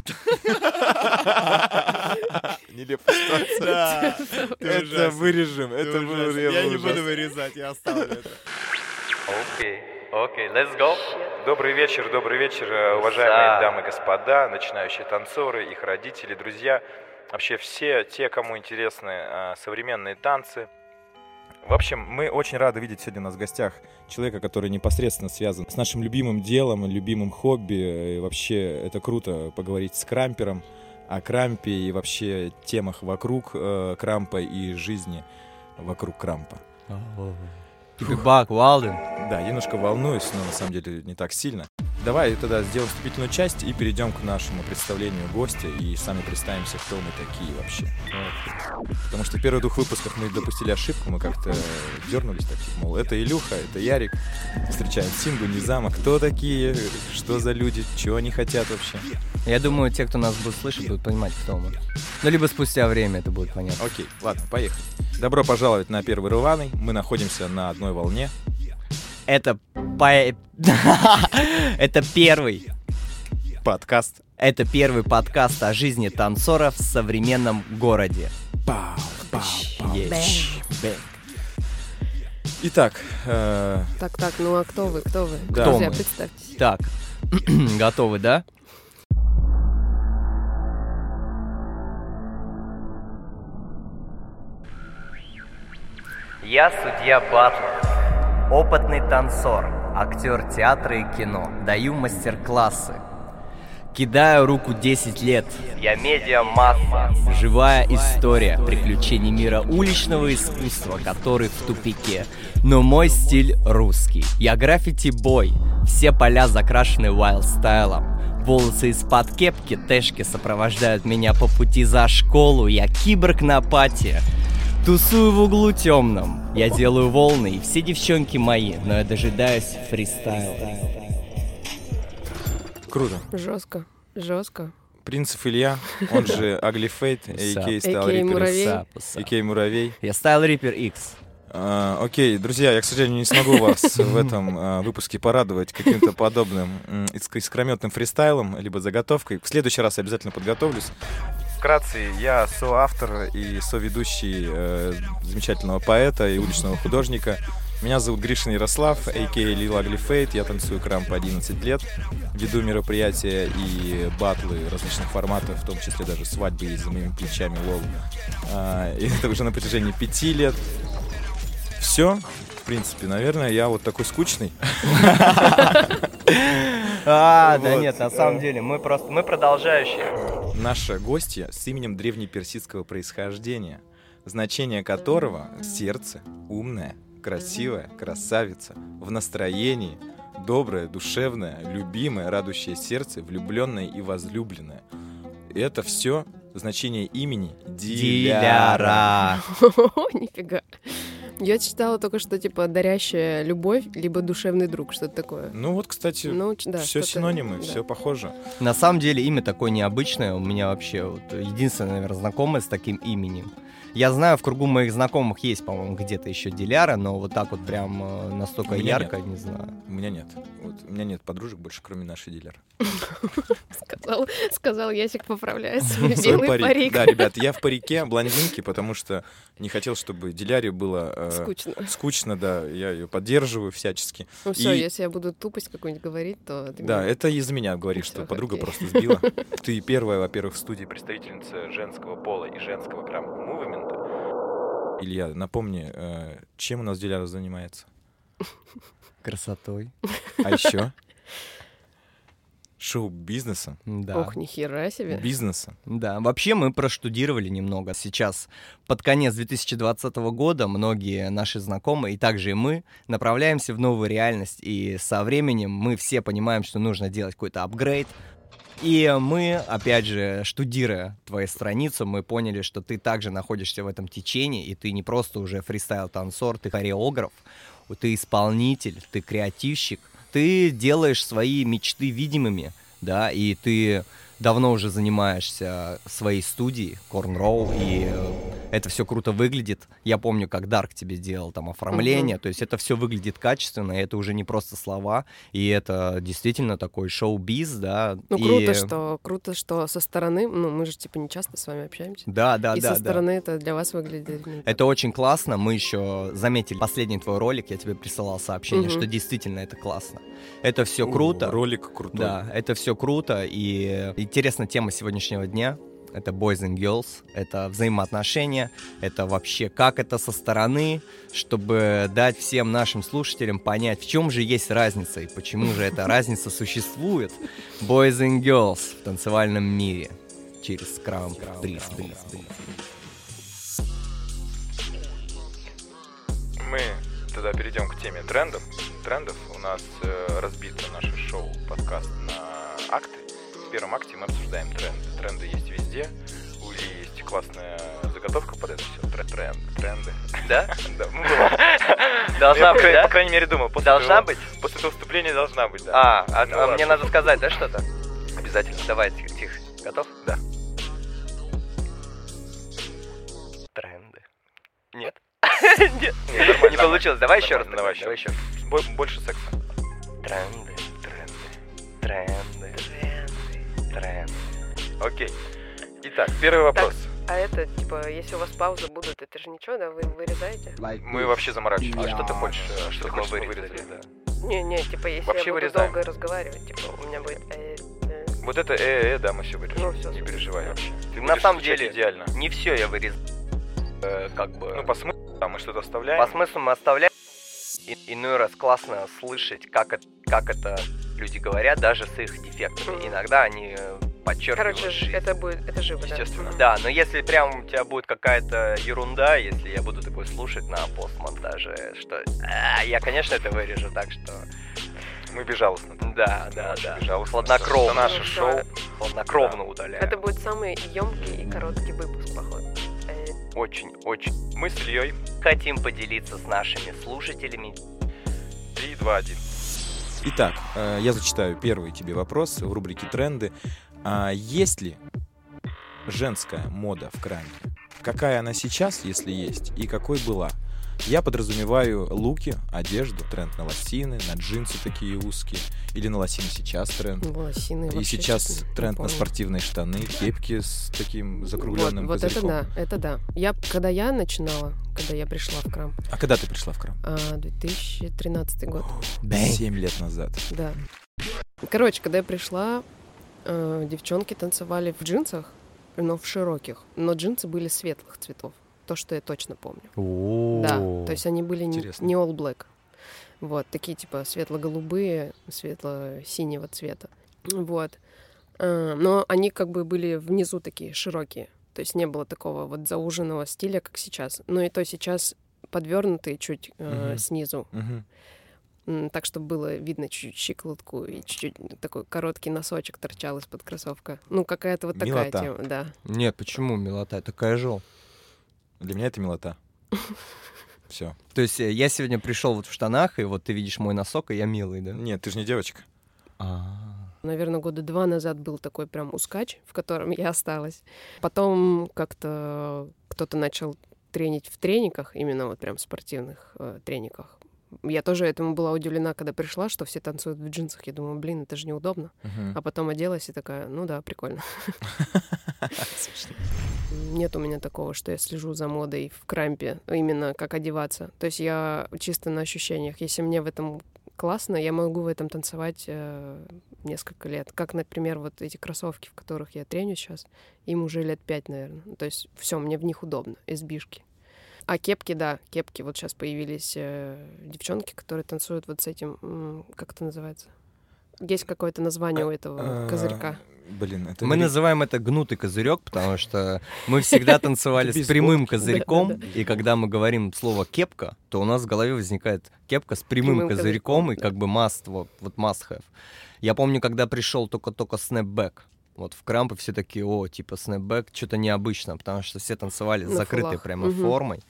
Нелепая ситуация. Это вырежем, это вырежем. Я не буду вырезать, я оставлю это. Окей, окей, let's go. Добрый вечер, добрый вечер, э, уважаемые дамы и господа, начинающие танцоры, их родители, друзья. Вообще все те, кому интересны э, современные танцы. В общем, мы очень рады видеть сегодня у нас в гостях человека, который непосредственно связан с нашим любимым делом, любимым хобби. И вообще это круто поговорить с крампером о крампе и вообще темах вокруг э, крампа и жизни вокруг крампа. Бак, Валден. Да, немножко волнуюсь, но на самом деле не так сильно. Давай тогда сделаем вступительную часть и перейдем к нашему представлению гостя и сами представимся, кто мы такие вообще. Потому что в первых двух выпусках мы допустили ошибку, мы как-то дернулись так, мол, это Илюха, это Ярик, встречаем Сингу, Низама, кто такие, что за люди, чего они хотят вообще. Я думаю, те, кто нас будет слышать, будут понимать, кто мы. Ну, либо спустя время это будет понятно. Окей, ладно, поехали. Добро пожаловать на первый рваный. Мы находимся на одной волне. Это по... Это первый Подкаст. Это первый подкаст о жизни танцора в современном городе. Пау, пау, пау. Есть. Бэнг. Итак, э, Так, так, ну а кто вы, кто вы? Да. Кто Друзья, мы? представьтесь. Так, готовы, да? Я судья Батлер, опытный танцор, актер театра и кино, даю мастер-классы. Кидаю руку 10 лет. Я медиа-масса. Живая история приключений мира уличного искусства, который в тупике. Но мой стиль русский. Я граффити-бой. Все поля закрашены wild-стайлом. Волосы из-под кепки, тэшки сопровождают меня по пути за школу. Я киборг на пати. Тусую в углу темном. Я делаю волны, и все девчонки мои, но я дожидаюсь фристайла. круто. Жестко, жестко. Принцев Илья, он же Ugly Fate, а.к.a. Style A.K.A. Reaper, Муравей. Я Style Reaper X. А, окей, друзья, я, к сожалению, не смогу вас в этом а, выпуске порадовать каким-то подобным искрометным фристайлом, либо заготовкой. В следующий раз обязательно подготовлюсь. Вкратце, я соавтор и соведущий э, замечательного поэта и уличного художника. Меня зовут Гришин Ярослав, а.к.а. Ugly Fate. Я танцую крам по 11 лет. Веду мероприятия и батлы различных форматов, в том числе даже свадьбы и за моими плечами лол. А, и это уже на протяжении пяти лет. Все, в принципе, наверное, я вот такой скучный. А, да нет, на самом деле, мы просто, мы продолжающие. Наша гостья с именем древнеперсидского происхождения, значение которого сердце, умная, красивая, красавица, в настроении, добрая, душевная, любимая, радующее сердце, влюбленная и возлюбленная. И это все значение имени Диляра. Диляра. О, нифига. Я читала только что, типа, дарящая любовь, либо душевный друг, что-то такое. Ну вот, кстати, Ну, да, все синонимы, да. все похоже. На самом деле имя такое необычное. У меня вообще вот единственное, наверное, знакомое с таким именем. Я знаю, в кругу моих знакомых есть, по-моему, где-то еще Диляра, но вот так вот прям э, настолько ярко, не знаю. У меня нет. Вот, у меня нет подружек больше, кроме нашей дилера. Сказал, сказал Ясик, поправляя свой Свой белый парик. Да, ребят, я в парике блондинки, потому что не хотел, чтобы Диляре было э, Скучно. скучно, да. Я ее поддерживаю всячески. Ну все, И- если я буду тупость какую-нибудь говорить, то... ты Да, меня- это из-за меня говоришь, что Всё, подруга просто сбила. Ты первая, во-первых, в студии представительница женского пола и женского крам-мувмента. Илья, напомни, э, чем у нас Диляра занимается? Красотой. А еще? Шоу-бизнесом, Да. Ох, нихера себе. бизнесом. Да, вообще мы проштудировали немного. Сейчас, под конец 2020 года, многие наши знакомые, и также и мы, направляемся в новую реальность. И со временем мы все понимаем, что нужно делать какой-то апгрейд. И мы, опять же, штудируя твою страницу, мы поняли, что ты также находишься в этом течении, и ты не просто уже фристайл-танцор, ты хореограф, ты исполнитель, ты креативщик, ты делаешь свои мечты видимыми, да, и ты давно уже занимаешься своей студией, Корнроу, и э, это все круто выглядит. Я помню, как Дарк тебе делал там оформление, то есть это все выглядит качественно, и это уже не просто слова, и это действительно такой шоу-биз, да. Ну, и- круто, что круто, что со стороны, ну, мы же типа не часто с вами общаемся. Да, да, и да, со да. стороны это для вас выглядит. ну, Это очень классно. Мы еще заметили последний твой ролик, я тебе присылал сообщение, Мгм. что действительно это классно. Это все О, круто. Ролик крутой. Да, это все круто. И интересная тема сегодняшнего дня. Это boys and girls, это взаимоотношения, это вообще как это со стороны, чтобы дать всем нашим слушателям понять, в чем же есть разница и почему же эта разница существует. Boys and girls в танцевальном мире через крам, приз, приз, приз. Мы тогда перейдем к теме трендов. Трендов у нас э, разбито наше шоу, подкаст на акты. В первом акте мы обсуждаем тренды. Тренды есть везде. У Ильи есть классная заготовка под это все. Тренд, тренды. Да? Да, ну, было. Должна быть, да? По крайней мере, думал. после Должна быть? После этого выступления должна быть, да. А, а, Ну а мне надо сказать, да, что-то? Обязательно. Давай, тихо, тихо. Готов? Да. Тренды. Нет? Нет, Не, получилось. Давай еще раз. Давай еще. Больше секса. Тренды, Окей. Итак, первый вопрос. А это, типа, если у вас паузы будут, это же ничего, да, вы вырезаете? Мы вообще заморачиваемся. А что ты хочешь, э, что ты мы хочешь, чтобы вырезали? да. Не-не, типа, если Вообще я буду вырезаем. долго разговаривать, типа, у меня будет... э, э, Вот это э, э, да, мы все вырежем. Ну, всё, не переживай вообще. Ты На самом деле- идеально. Не все я вырезал. Э, Как бы... Ну, по смыслу, да, мы что-то оставляем. По смыслу мы оставляем. И- иной раз классно слышать, как это, как это люди говорят, даже с их дефектами. Иногда они подчеркивают Короче, это будет, это живо, да. Естественно. Мгм. Да, но если прям у тебя будет какая-то ерунда, если я буду такой слушать на постмонтаже, что а, я, конечно, это вырежу, так что Мы безжалостны. да, да, да. безжалостно. Хладнокровно. Это наше шоу. да. Хладнокровно удаляю. Это будет самый емкий и короткий выпуск, походу. Э, очень, очень. Мы с Ильей. Хотим поделиться с нашими слушателями. 3, 2, 1. Итак, э, я зачитаю первый тебе вопрос в рубрике «Тренды». А есть ли женская мода в краме? Какая она сейчас, если есть, и какой была? Я подразумеваю луки, одежду, тренд на лосины, на джинсы такие узкие, или на лосины сейчас тренд. лосины И сейчас тренд на спортивные штаны, кепки с таким Вот, закругленным вот это козырьком. да, это да. Я, когда я начинала, когда я пришла в Крам, А когда ты пришла в крам? а, 2013 год, Семь лет назад. да. Короче, когда я пришла, э, девчонки танцевали в джинсах, но в широких, но джинсы были светлых цветов. То, что я точно помню. Да, то есть они были не, Интересно. не all black. Вот, такие типа светло-голубые, светло-синего цвета. Вот. А, Но они как бы были внизу такие широкие. То есть не было такого вот зауженного стиля, как сейчас. Ну и то сейчас подвернутые чуть э, снизу. Так, чтобы было видно чуть-чуть щиколотку и чуть-чуть такой короткий носочек торчал из-под кроссовка. Ну, какая-то вот такая Милота. тема, да. Нет, почему милота? Такая жел. Для меня это милота. Все. То есть э, я сегодня пришел вот в штанах, и вот ты видишь мой носок, и я милый, да? Нет, ты же не девочка. А. Наверное, года два назад был такой прям ускач, в котором я осталась. Потом как-то кто-то начал тренить в трениках, именно вот прям спортивных э, трениках. Я тоже этому была удивлена, когда пришла, что все танцуют в джинсах. Я думаю, блин, это же неудобно. Мгм. А потом оделась и такая, ну да, прикольно. Нет у меня такого, что я слежу за модой в крампе, именно как одеваться. То есть я чисто на ощущениях. Если мне в этом классно, я могу в этом танцевать э, несколько лет. Как, например, вот эти кроссовки, в которых я треню сейчас, им уже лет пять, наверное. То есть все, мне в них удобно, избишки. А кепки, да, кепки. Вот сейчас появились э, девчонки, которые танцуют вот с этим, как это называется? Есть какое-то название у этого А, козырька. Блин, это Мы называем это гнутый козырек, потому что мы всегда танцевали с прямым козырьком, и когда мы говорим слово кепка, то у нас в голове возникает кепка с прямым козырьком и как бы must, вот, вот must have. Я помню, когда пришел только-только снэпбэк, вот в крампы все такие, о, типа снэпбэк, что-то необычно, потому что все танцевали с закрытой фулах. прямо Мгм. формой.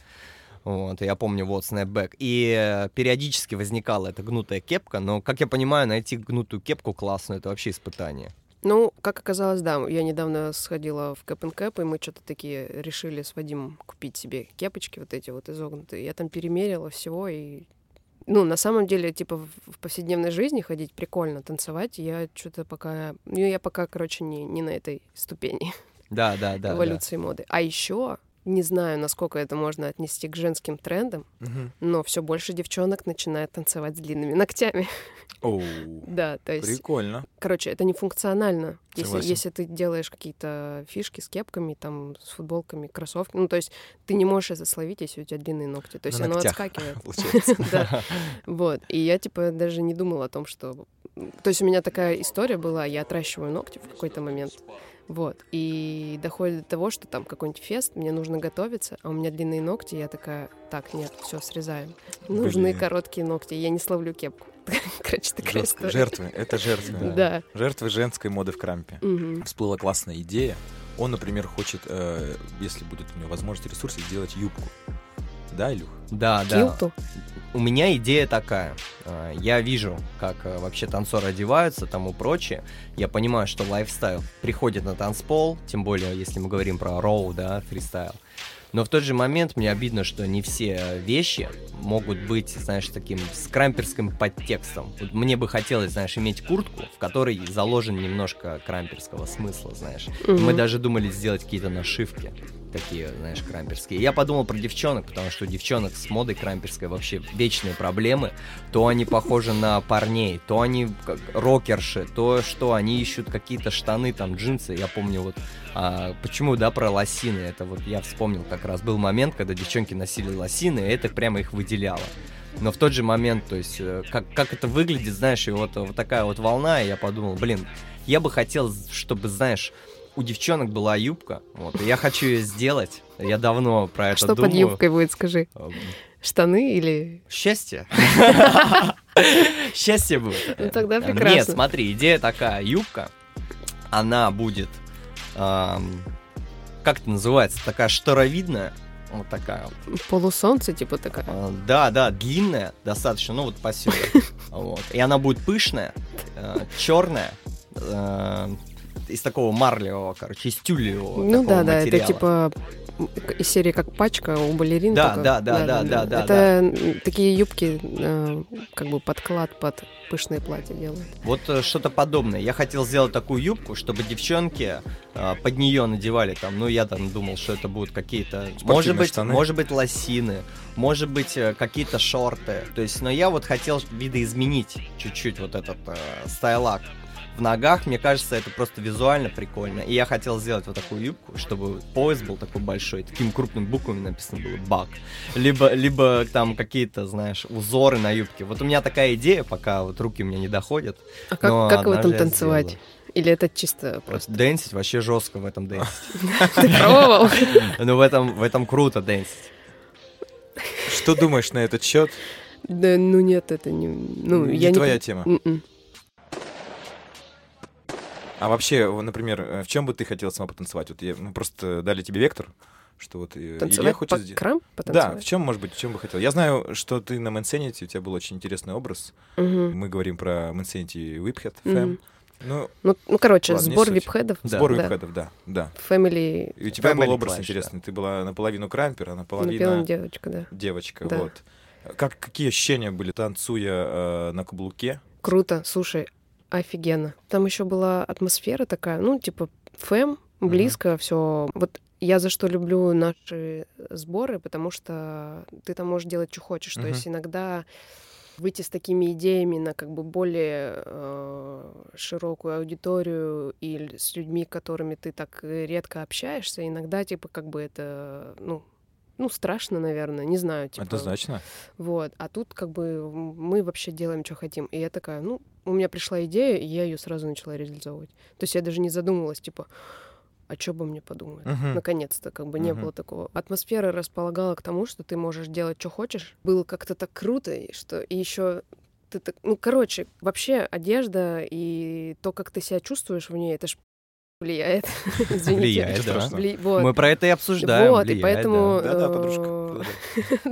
Вот, я помню, вот, снэпбэк. И э, периодически возникала эта гнутая кепка, но, как я понимаю, найти гнутую кепку классную, это вообще испытание. Ну, как оказалось, да, я недавно сходила в Кэп Кэп, и мы что-то такие решили с Вадимом купить себе кепочки вот эти вот изогнутые. Я там перемерила всего, и ну, на самом деле, типа, в повседневной жизни ходить прикольно, танцевать, я что-то пока... Ну, я пока, короче, не, не на этой ступени Да, да, да. эволюции моды. А еще не знаю, насколько это можно отнести к женским трендам, Мгм. но все больше девчонок начинают танцевать с длинными ногтями. Оу, да, то есть, прикольно. короче, это не функционально. Если, если ты делаешь какие-то фишки с кепками, там, с футболками, кроссовками, ну, то есть ты не можешь это словить, если у тебя длинные ногти. То есть На оно ногтях, отскакивает. Получается. Да. Вот. И я, типа, даже не думала о том, что... То есть у меня такая история была, я отращиваю ногти в какой-то момент. Вот. И доходит до того, что там какой-нибудь фест, мне нужно готовиться, а у меня длинные ногти, я такая, так, нет, все, срезаем. Нужны Блин. короткие ногти, я не словлю кепку. Короче, такая Жестко. история. Жертвы, это жертвы. Да. Жертвы женской моды в крампе. Всплыла классная идея. Он, например, хочет, э, если будет у него возможность и ресурсы, сделать юбку. Да, Илюх? Да, да. Килту? У меня идея такая. А, Я вижу, как э, вообще танцоры одеваются, тому прочее. Я понимаю, что лайфстайл приходит на танцпол, тем более, если мы говорим про raw, да, фристайл. Но в тот же момент мне обидно, что не все вещи могут быть, знаешь, таким скрамперским подтекстом. Вот мне бы хотелось, знаешь, иметь куртку, в которой заложен немножко крамперского смысла, знаешь. Мы Мгм. даже думали сделать какие-то нашивки такие, знаешь, крамперские. Я подумал про девчонок, потому что девчонок с модой крамперской вообще вечные проблемы. То они похожи на парней, то они как рокерши, то что они ищут какие-то штаны, там, джинсы. Я помню вот, а, почему, да, про лосины. Это вот я вспомнил как раз был момент, когда девчонки носили лосины, и это прямо их выделяло. Но в тот же момент, то есть, э, как, как это выглядит, знаешь, и вот, вот такая вот волна, и я подумал, блин, я бы хотел, чтобы, знаешь, у девчонок была юбка, вот, и я хочу ее сделать. Я давно про это Что думаю. под юбкой будет, скажи? Эм, Штаны или... Счастье. Счастье будет. Ну, тогда Нет, прекрасно. смотри, идея такая. Юбка, она будет... как это называется? Такая шторовидная. Вот такая. вот. Полусолнце, типа такая. А, Да, да, длинная достаточно, ну вот по. Вот. И она будет пышная, черная, из такого марлевого, короче, из тюлевого Ну да, да, это типа из серии как пачка у балерин. Да, только- да, да, да, да, да, Это м, такие юбки, э, как бы подклад под пышные платья делают. Вот э, что-то подобное. Я хотел сделать такую юбку, чтобы девчонки э, под нее надевали там. Ну, я там думал, что это будут какие-то. Может быть, штаны. может быть, лосины, может быть, э, какие-то шорты. То есть, но я вот хотел видоизменить чуть-чуть вот этот э, стайлак в ногах. Мне кажется, это просто визуально прикольно. И я хотел сделать вот такую юбку, чтобы пояс был такой большой, такими крупными буквами написано было «бак». Либо, либо там какие-то, знаешь, узоры на юбке. Вот у меня такая идея, пока вот руки у меня не доходят. А как, как в этом танцевать? Или это чисто просто Дэнсить вообще жестко в этом дэнсить. ты пробовал? Ну, в этом, в этом круто дэнсить. Что думаешь на этот счет? Да, ну нет, это не... Ну, Не я не... твоя пон- тема. М-м. А вообще, например, э, в чем бы ты хотел сама потанцевать? Вот я- мы просто дали тебе вектор, что вот э, Илья Танцевать хочет по крам? Да, Потанцевать? в чем, может быть, в чем бы хотел? Я знаю, что ты на Мэнсенити, у тебя был очень интересный образ. Мгм. Мы говорим про Мэнсенити Whiphead Мгм. Fam. Ну, Ну, ну, короче, Ладно, сбор вип-хедов. Да. сбор Да. Whiphead'ов, да, да. Family... И у тебя был Family образ Clash, интересный. Ты была наполовину крампер, а наполовину Напевно, девочка, да. девочка. Да. Вот. Как, какие ощущения были, танцуя э, на каблуке? Круто, слушай, офигенно. Там еще была атмосфера такая, ну, типа, фэм, близко все. Вот я за что люблю наши сборы, потому что ты там можешь делать, что хочешь. То Мгм. есть иногда выйти с такими идеями на как бы более э, широкую аудиторию и с людьми, которыми ты так редко общаешься, иногда типа как бы это, ну, ну страшно, наверное, не знаю, типа. Однозначно. Вот, а тут как бы мы вообще делаем, что хотим. И я такая, ну, у меня пришла идея, и я ее сразу начала реализовывать. То есть я даже не задумывалась, типа, а что бы мне подумать? Мгм. Наконец-то, как бы не Мгм. было такого. Атмосфера располагала к тому, что ты можешь делать, что хочешь. Было как-то так круто, и что и еще ты так, ну, короче, вообще одежда и то, как ты себя чувствуешь в ней, это ж влияет. Извините. Влияет, да. Вли- вот. Мы про это и обсуждаем. Вот, и влияет, поэтому... да. Да-да, э, подружка.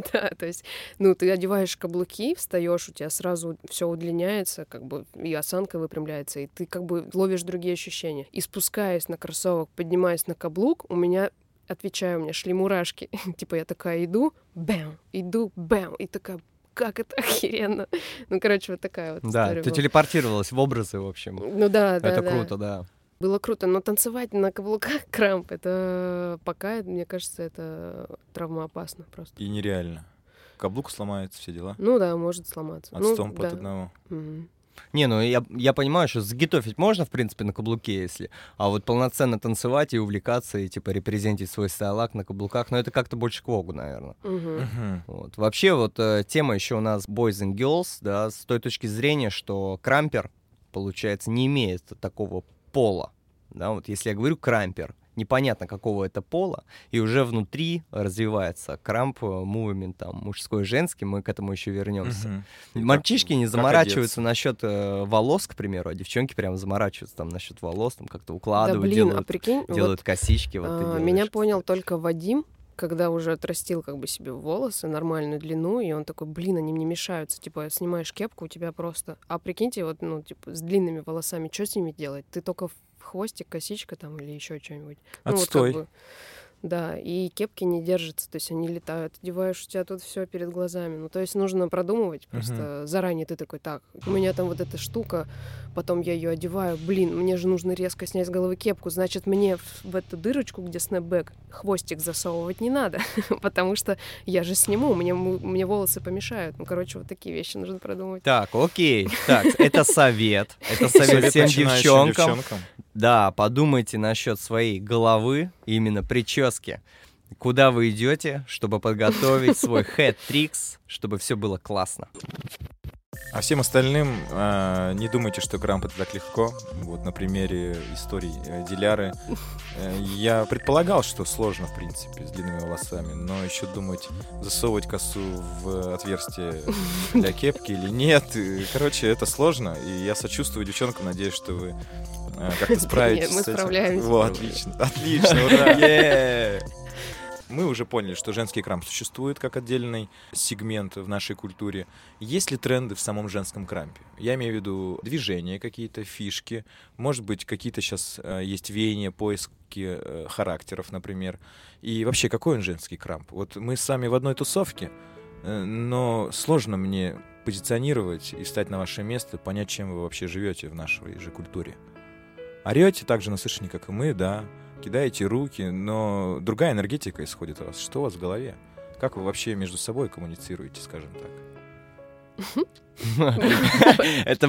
Да, то есть, ну, ты одеваешь каблуки, встаешь, у тебя сразу все удлиняется, как бы и осанка выпрямляется, и ты как бы ловишь другие ощущения. И спускаясь на кроссовок, поднимаясь на каблук, у меня отвечаю, у меня шли мурашки. типа я такая иду, бэм, иду, бэм, и такая, как это охеренно. Ну, короче, вот такая вот Да, история ты была. телепортировалась в образы, в общем. Ну да, да, Это да. круто, да. Было круто, но танцевать на каблуках крамп, это пока, мне кажется, это травмоопасно просто. И нереально. Каблук сломается, все дела. Ну да, может сломаться. От ну, стомпа да. одного. Мгм. Не, ну я, я понимаю, что загитовить можно, в принципе, на каблуке, если. А вот полноценно танцевать и увлекаться, и типа репрезентить свой стайлак на каблуках, ну это как-то больше к вогу, наверное. Мгм. Мгм. Вот. Вообще вот э, тема еще у нас Boys and Girls, да, с той точки зрения, что крампер, получается, не имеет такого пола. Да, вот если я говорю крампер, непонятно какого это пола, и уже внутри развивается крамп, мувмент там мужской, женский, мы к этому еще вернемся. Мгм. Мальчишки не заморачиваются насчет э, волос, к примеру, а девчонки прям заморачиваются там насчет волос, там как-то Да укладывают, блин, а делают, прикинь, вот, делают косички. Вот а, делаешь, меня понял только Вадим, когда уже отрастил как бы себе волосы, нормальную длину, и он такой, блин, они мне мешаются. Типа, снимаешь кепку, у тебя просто... А прикиньте, вот, ну, типа, с длинными волосами, что с ними делать? Ты только в хвостик, косичка там или еще что-нибудь. Ну, вот как Отстой. бы, Да, и кепки не держатся, то есть они летают. Одеваешь, у тебя тут все перед глазами. Ну, то есть нужно продумывать. Просто заранее ты такой, так, у меня там вот эта штука, потом я ее одеваю. Блин, мне же нужно резко снять с головы кепку. Значит, мне в, в эту дырочку, где снэпбэк, хвостик засовывать не надо, потому что я же сниму, мне, мне волосы помешают. Ну, короче, вот такие вещи нужно продумать. Так, окей. Так, это совет. Это совет всем девчонкам. Да, подумайте насчет своей головы, именно прически. Куда вы идете, чтобы подготовить свой head-трикс, чтобы все было классно. А всем остальным а, не думайте, что крамп это так легко. Вот на примере истории э, Диляры. э, я предполагал, что сложно, в принципе, с длинными волосами, но еще думать, засовывать косу в отверстие для кепки или нет. И, Короче, это сложно, и я сочувствую девчонкам, надеюсь, что вы э, как-то справитесь мы с этим. справляемся. Во, отлично, отлично, ура! Мы уже поняли, что женский крамп существует как отдельный сегмент в нашей культуре. Есть ли тренды в самом женском крампе? Я имею в виду движения какие-то, фишки. Может быть, какие-то сейчас есть веяния, поиски э, характеров, например. И вообще, какой он женский крамп? Вот мы с вами в одной тусовке, э, но сложно мне позиционировать и встать на ваше место, понять, чем вы вообще живете в нашей же культуре. Орете так же насыщенно, как и мы, да, кидаете руки, но другая энергетика исходит от вас. Что у вас в голове? Как вы вообще между собой коммуницируете, скажем так? Это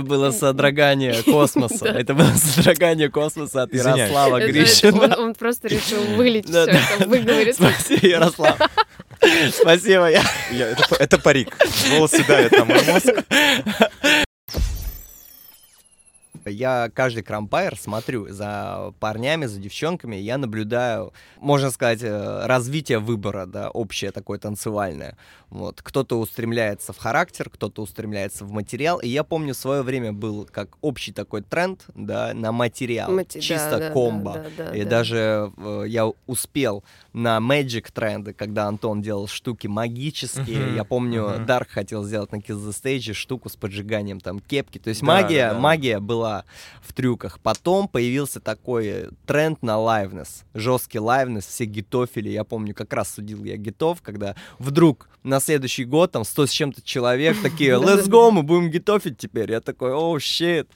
было содрогание космоса. Это было содрогание космоса от. Ярослава Гришина. Он, просто решил вылить все выговорить. Спасибо, Ярослав. Спасибо, это парик. Волосы давят на мой мозг. Я каждый крампайр смотрю за парнями, за девчонками, я наблюдаю, можно сказать, э, развитие выбора, да, общее такое танцевальное. Вот. Кто-то устремляется в характер, кто-то устремляется в материал. И я помню, в свое время был как общий такой тренд, да, на материал. Мати- да, Чисто да, комбо. да, да, И да. даже э, я успел на Magic тренды, когда Антон делал штуки магические. Мгм, Я помню, мгм. Дарк хотел сделать на Kiss the Stage штуку с поджиганием там кепки. То есть Да, магия, да, да. магия была в трюках. Потом появился такой тренд на лайвнес. Жесткий лайвнес, все гитофили. Я помню, как раз судил я гитов, когда вдруг на следующий год там 100 с чем-то человек такие, let's go, мы будем гитофить теперь. Я такой, оу, щит.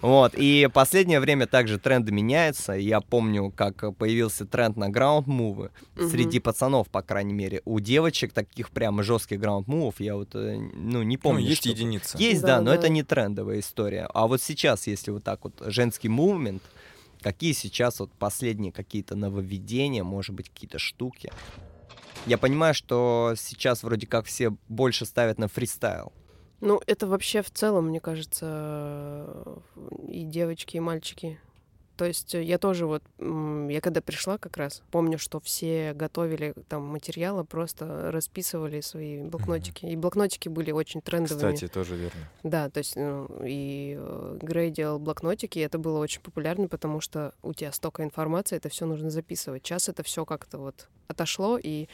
Вот. И последнее время также тренды меняются. Я помню, как появился тренд на граунд-мувы. Среди пацанов, по крайней мере. У девочек таких прямо жестких граунд-мувов я вот, э, ну, не Ну, помню. есть чтобы- единицы. Есть, Да, да, но да. это не трендовая история. А вот сейчас, если вот так вот женский мувмент, какие сейчас вот последние какие-то нововведения, может быть, какие-то штуки? Я понимаю, что сейчас вроде как все больше ставят на фристайл. Ну, это вообще в целом, мне кажется, и девочки, и мальчики. То есть э, я тоже вот, я когда пришла как раз, помню, что все готовили там материалы, просто расписывали свои блокнотики. И блокнотики были очень трендовыми. Кстати, тоже верно. Да, то есть ну, и э, Грей делал блокнотики, и это было очень популярно, потому что у тебя столько информации, это все нужно записывать. Сейчас это все как-то вот отошло, и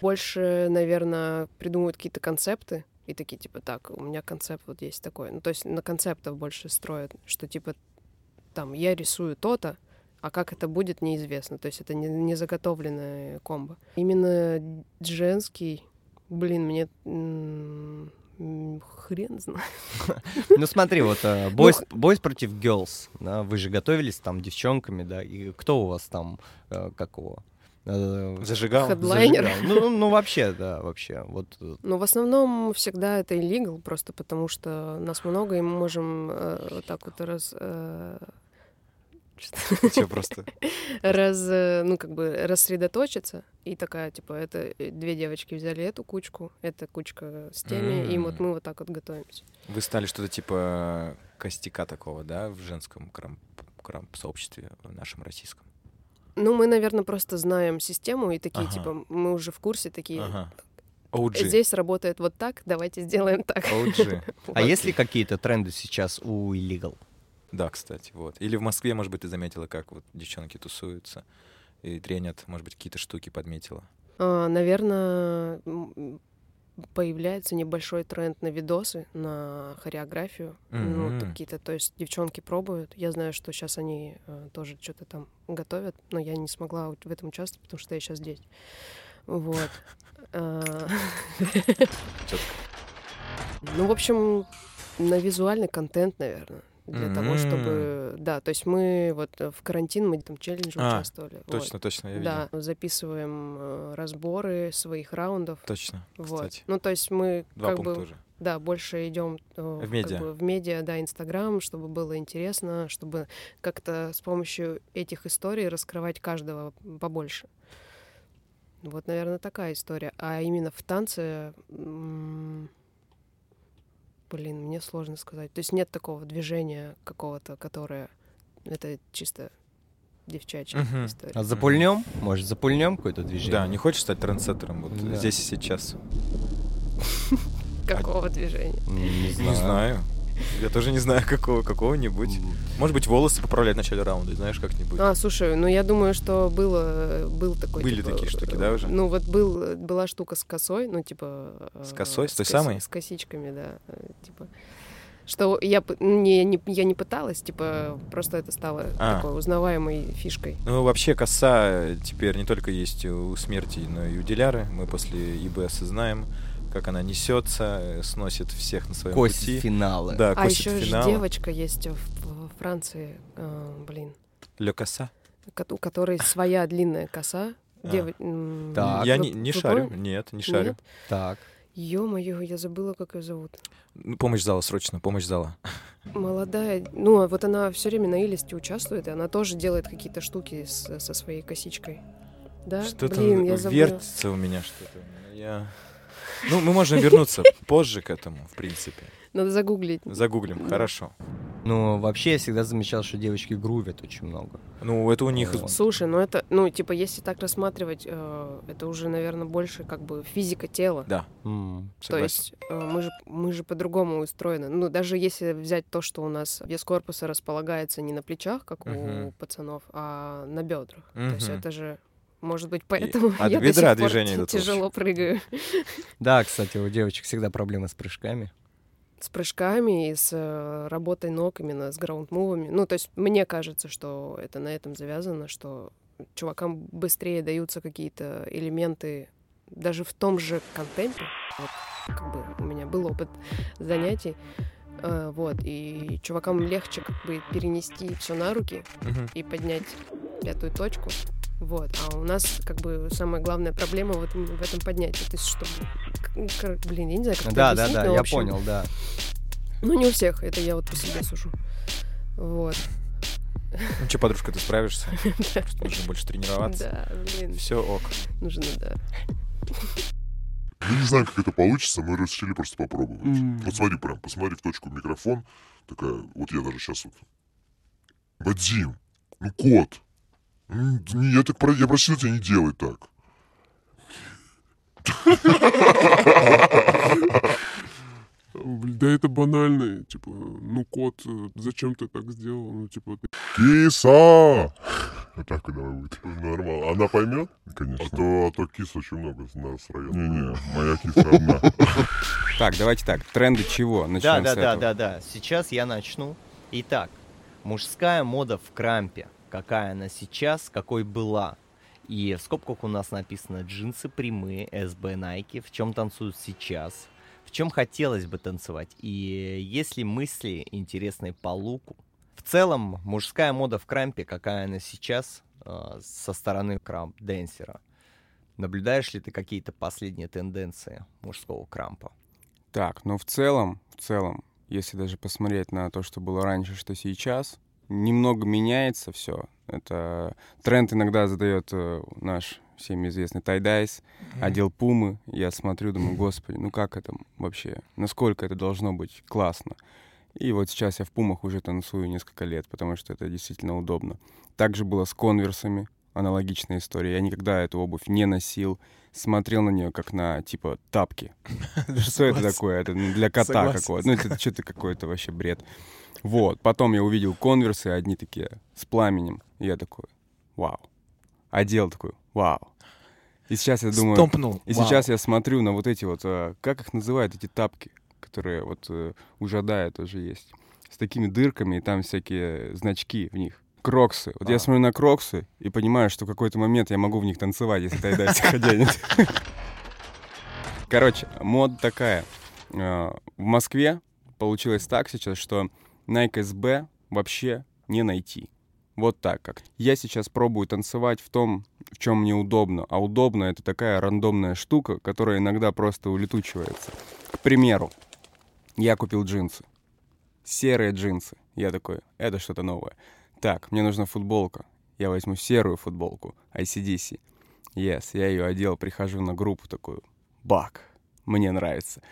больше, наверное, придумывают какие-то концепты, и такие, типа, так, у меня концепт вот есть такой. Ну, то есть на концептов больше строят, что, типа, там, я рисую то-то, а как это будет, неизвестно. То есть это не, не заготовленная комбо. Именно женский, блин, мне хрен знает. Ну смотри, вот э, бойс, бойс против girls, да, вы же готовились там девчонками, да, и кто у вас там, э, какого? Э, Зажигал. Хедлайнер. зажигал? Ну, ну вообще, да, вообще, вот. Но в основном всегда это illegal, просто потому что нас много, и мы можем э, вот так вот раз... э, Че просто? раз, э, ну, как бы рассредоточиться, и такая, типа, это э, две девочки взяли эту кучку, эта кучка с теми, и вот мы вот так вот готовимся. Вы стали что-то типа костяка такого, да, в женском крамп, крамп-сообществе в нашем российском? Ну, мы, наверное, просто знаем систему, и такие, Ага. типа, мы уже в курсе, такие, Ага. OG. здесь работает вот так, давайте сделаем так. OG. А есть ли какие-то тренды сейчас у illegal? Да, кстати, вот. Или в Москве, может быть, ты заметила, как вот девчонки тусуются и тренят, может быть, какие-то штуки подметила. А, Наверное, появляется небольшой тренд на видосы, на хореографию. Ну, Мгм. какие-то, то есть девчонки пробуют. Я знаю, что сейчас они э, тоже что-то там готовят, но я не смогла в этом участвовать, потому что я сейчас здесь. Вот. А. Ну, в общем, на визуальный контент, наверное. Для того, М. чтобы... Да, то есть мы вот э, в карантин, мы там челлендже А, участвовали. вот. Точно, точно, я видел. Да, записываем э, разборы своих раундов. Точно, Вот. кстати. Ну, то есть мы Два как пункта бы, уже. да, больше идем В медиа. в медиа, да, Инстаграм, чтобы было интересно, чтобы как-то с помощью этих историй раскрывать каждого побольше. Вот, наверное, такая история. А именно в танце, блин, мне сложно сказать. То есть нет такого движения какого-то, которое это чисто девчачья Мгм. история. А запульнем? Может, запульнем какое-то движение? Да, не хочешь стать трендсеттером вот Да. здесь и сейчас? Какого движения? М, Не знаю. Я тоже не знаю какого, какого-нибудь. Может быть, волосы поправлять в начале раунда, знаешь, как-нибудь. А, слушай, ну я думаю, что было, был такой... Были типа, такие штуки, да, уже? Ну вот был, была штука с косой, ну типа... С э, косой? С той коси- самой? С косичками, да. э, Типа... Что я, не, не, я не пыталась, типа, просто это стало А. такой узнаваемой фишкой. Ну, вообще, коса теперь не только есть у смерти, но и у Диляры. Мы после ИБС знаем, как она несется, э, сносит всех на своем Кость пути. финала. Да, а косит еще же финал. девочка есть в, в Франции, э, блин, Ле коса. ко- у которой своя длинная коса. А. Так. Я вы- не, не вы шарю. Нет, не шарю. Нет? Так. Ё-моё, я забыла, как ее зовут. Помощь зала, срочно, помощь зала. Молодая, ну а вот она все время на Илисте участвует, и она тоже делает какие-то штуки с- со своей косичкой. Да? Что-то Блин, я забыла. вертится у меня что-то. Я... Ну, мы можем вернуться позже к этому, в принципе. Надо загуглить. Загуглим, хорошо. Ну, вообще, я всегда замечал, что девочки грувят очень много. Ну, это у них... Слушай, ну это, ну типа, если так рассматривать, э, это уже, наверное, больше как бы физика тела. Да. То согласен. есть э, мы же мы же по-другому устроены. Ну даже если взять то, что у нас вес корпуса располагается не на плечах, как у пацанов, а на бедрах. То есть это же может быть поэтому от я до бедра сих пор тяжело прыгаю Да, кстати, у девочек всегда проблемы с прыжками. с прыжками и с э, работой ног именно с граунд-мувами. Ну то есть мне кажется, что это на этом завязано, что чувакам быстрее даются какие-то элементы даже в том же контемпе. Вот, как бы у меня был опыт занятий. э, вот, и чувакам легче как бы перенести все на руки Мгм. и поднять пятую точку. Вот. А у нас, как бы, самая главная проблема в этом, в этом поднятии. То есть, кор- Блин, я не знаю, как это Да, да, да, я общем, понял, да. Ну, не у всех, это я вот по себе сужу. Вот. Ну что, подружка, ты справишься? Просто нужно больше тренироваться. Да, блин, Все ок. нужно, да. Мы не знаем, как это получится, мы решили просто попробовать. Вот смотри, прям, посмотри в точку микрофон. Такая, вот я даже сейчас вот. Вадим, Ну, кот. Я, так, про- я просил тебя не делать так. Блин, Да это банально, типа, ну кот, зачем ты так сделал? Ну, типа, ты Киса! Вот так давай будет. Нормально. Она поймет? Конечно. А то, а то кис очень много нас районе. Не-не, моя киса одна. Так, давайте так. Тренды чего? Да, Начнем да, с да, этого. да, да. Сейчас я начну. Итак, мужская мода в крампе. Какая она сейчас, какой была. И в скобках у нас написано джинсы прямые, SB Nike, в чем танцуют сейчас, в чем хотелось бы танцевать. И есть ли мысли интересные по луку. В целом, мужская мода в крампе, какая она сейчас, э, со стороны крамп-денсера. Наблюдаешь ли ты какие-то последние тенденции мужского крампа? Так, ну в целом, в целом, если даже посмотреть на то, что было раньше, что сейчас, немного меняется все. Это тренд иногда задает э, наш всем известный Тайдайс, отдел Пумы. Я смотрю, думаю, господи, ну как это вообще? Насколько это должно быть классно? И вот сейчас я в Пумах уже танцую несколько лет, потому что это действительно удобно. Также было с конверсами, аналогичная история. Я никогда эту обувь не носил, смотрел на нее как на, типа, тапки. Что это такое? Это для кота какого-то. Ну, это что-то какой-то вообще бред. Вот. Потом я увидел конверсы, одни такие с пламенем. И я такой, вау. Одел такой, вау. И сейчас я думаю... Стомпнул. И Вау. сейчас я смотрю на вот эти вот, а, как их называют, эти тапки, которые вот э, у Жадая тоже есть. С такими дырками, и там всякие значки в них. Кроксы. Вот я А. смотрю на кроксы и понимаю, что в какой-то момент я могу в них танцевать, если Тайдайс их оденет. Короче, мода такая. Э, В Москве получилось так сейчас, что Nike SB вообще не найти. Вот так как. Я сейчас пробую танцевать в том, в чем мне удобно. А удобно это такая рандомная штука, которая иногда просто улетучивается. К примеру, я купил джинсы. Серые джинсы. Я такой, это что-то новое. Так, мне нужна футболка. Я возьму серую футболку. ICDC. Yes, я ее одел, прихожу на группу такую. Бак. Мне нравится.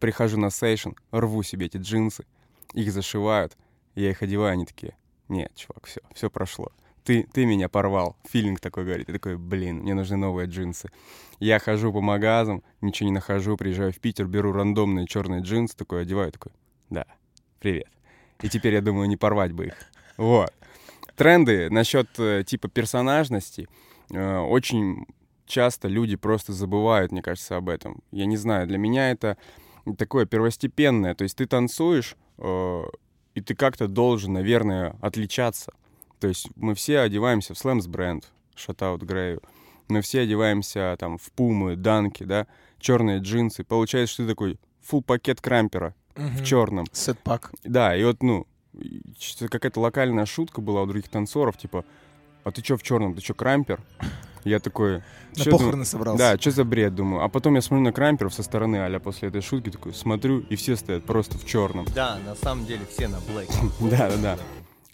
Прихожу на сейшн, рву себе эти джинсы. Их зашивают. Я их одеваю, они такие, нет, чувак, все, все прошло. Ты, ты меня порвал. Филинг такой говорит. Я такой, блин, мне нужны новые джинсы. Я хожу по магазам, ничего не нахожу, приезжаю в Питер, беру рандомные черные джинсы, такой одеваю, такой, да, привет. И теперь я думаю, не порвать бы их. Вот. Тренды насчет э, типа персонажности. э, очень часто люди просто забывают, мне кажется, об этом. Я не знаю, для меня это такое первостепенное. То есть ты танцуешь, и ты как-то должен, наверное, отличаться. То есть мы все одеваемся в Slams бренд, шатаут Грею. Мы все одеваемся там в пумы, данки, да, черные джинсы. Получается, что ты такой full пакет крампера в черном. Сетпак. Да, и вот, ну, какая-то локальная шутка была у других танцоров, типа, а ты чё в черном, ты чё, крампер? Я такой... На «Чё похороны ты- собрался. Да, что за бред, думаю. А потом я смотрю на крамперов со стороны, аля после этой шутки, такой, смотрю, и все стоят просто в черном. Да, на самом деле все на блэк. Да, да, да.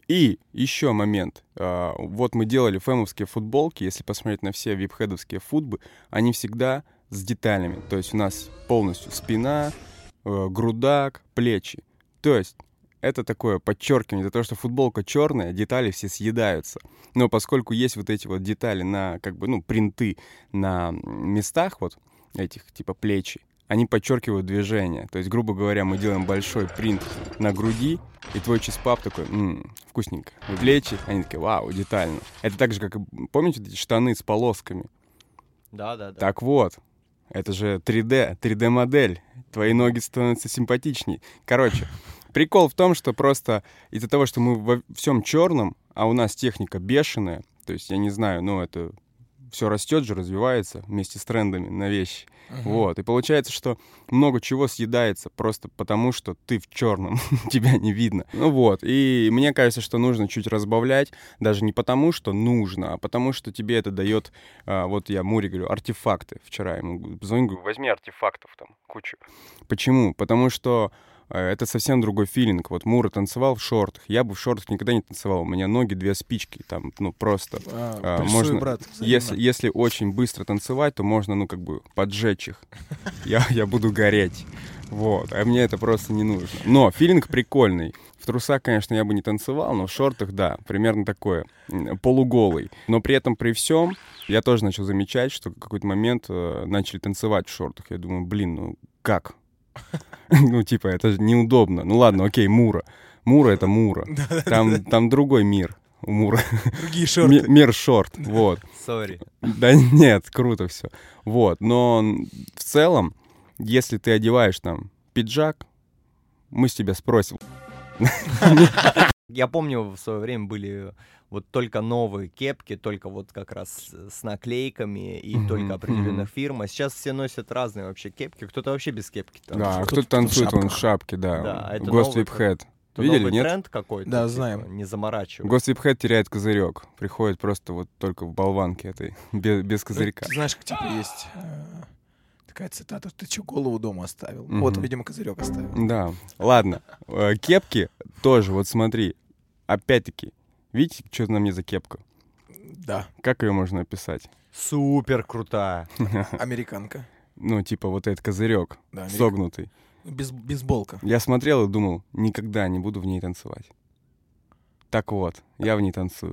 И еще момент. А, Вот мы делали фэмовские футболки. Если посмотреть на все випхедовские футбы, они всегда с деталями. То есть у нас полностью спина, э, грудак, плечи. То есть это такое подчеркивание, за то, что футболка черная, детали все съедаются. Но поскольку есть вот эти вот детали на, как бы, ну, принты на местах вот этих, типа, плечи, они подчеркивают движение. То есть, грубо говоря, мы делаем большой принт на груди, и твой чиспап такой, «М, вкусненько. И плечи, они такие, вау, детально. Это так же, как, помните эти штаны с полосками? Да, да, да. Так вот, это же 3D, 3D-модель. Твои ноги становятся симпатичней. Короче, прикол в том, что просто из-за того, что мы во всем черном, а у нас техника бешеная, то есть, я не знаю, ну, это все растет же, развивается вместе с трендами на вещи. Вот. И получается, что много чего съедается просто потому, что ты в черном, тебя не видно. Ну вот. И мне кажется, что нужно чуть разбавлять, даже не потому, что нужно, а потому, что тебе это дает, а, вот я Муре говорю, артефакты. Вчера ему звоню, говорю, возьми артефактов там кучу. Почему? Потому что это совсем другой филинг. Вот Мура танцевал в шортах. Я бы в шортах никогда не танцевал. У меня ноги две спички, там, ну, просто. А, А, можно- брат. Если, если очень быстро танцевать, то можно, ну, как бы, поджечь их. Я, я буду гореть. Вот. А мне это просто не нужно. Но филинг прикольный. В трусах, конечно, я бы не танцевал, но в шортах, да, примерно такое, полуголый. Но при этом, при всем, я тоже начал замечать, что в какой-то момент э, начали танцевать в шортах. Я думаю, блин, ну как? Ну, типа, это же неудобно. Ну ладно, окей, Мура. Мура — это Мура. Там, там другой мир у Мура. Другие Ми- шорты. Мир шорт, вот. Сори. Да нет, круто все. Вот, но в целом, если ты одеваешь там пиджак, мы с тебя спросим. Я помню, в свое время были вот только новые кепки, только вот как раз с наклейками и Мгм, только определенных мгм. фирм. А сейчас все носят разные вообще кепки. Кто-то вообще без кепки Да, танцует. кто-то танцует, в он в шапке, да. Да, а это Ghost новый Whip Head. Это Видели, новый нет? тренд какой-то. Да, типа, знаем. Не заморачивай. Ghost Whip Head теряет козырек. Приходит просто вот только в болванке этой, без, без козырька. Ты знаешь, как типа есть э, такая цитата, ты что, голову дома оставил? Мгм. Вот, видимо, козырек оставил. Да, ладно. Э, Кепки тоже, вот смотри. Опять-таки, видите, что на мне за кепка? Да, Как ее можно описать? Супер крутая. американка. Ну, типа вот этот козырек, Да, согнутый. Без, бейсболка. Я смотрел и думал, никогда не буду в ней танцевать. Так вот, я в ней танцую.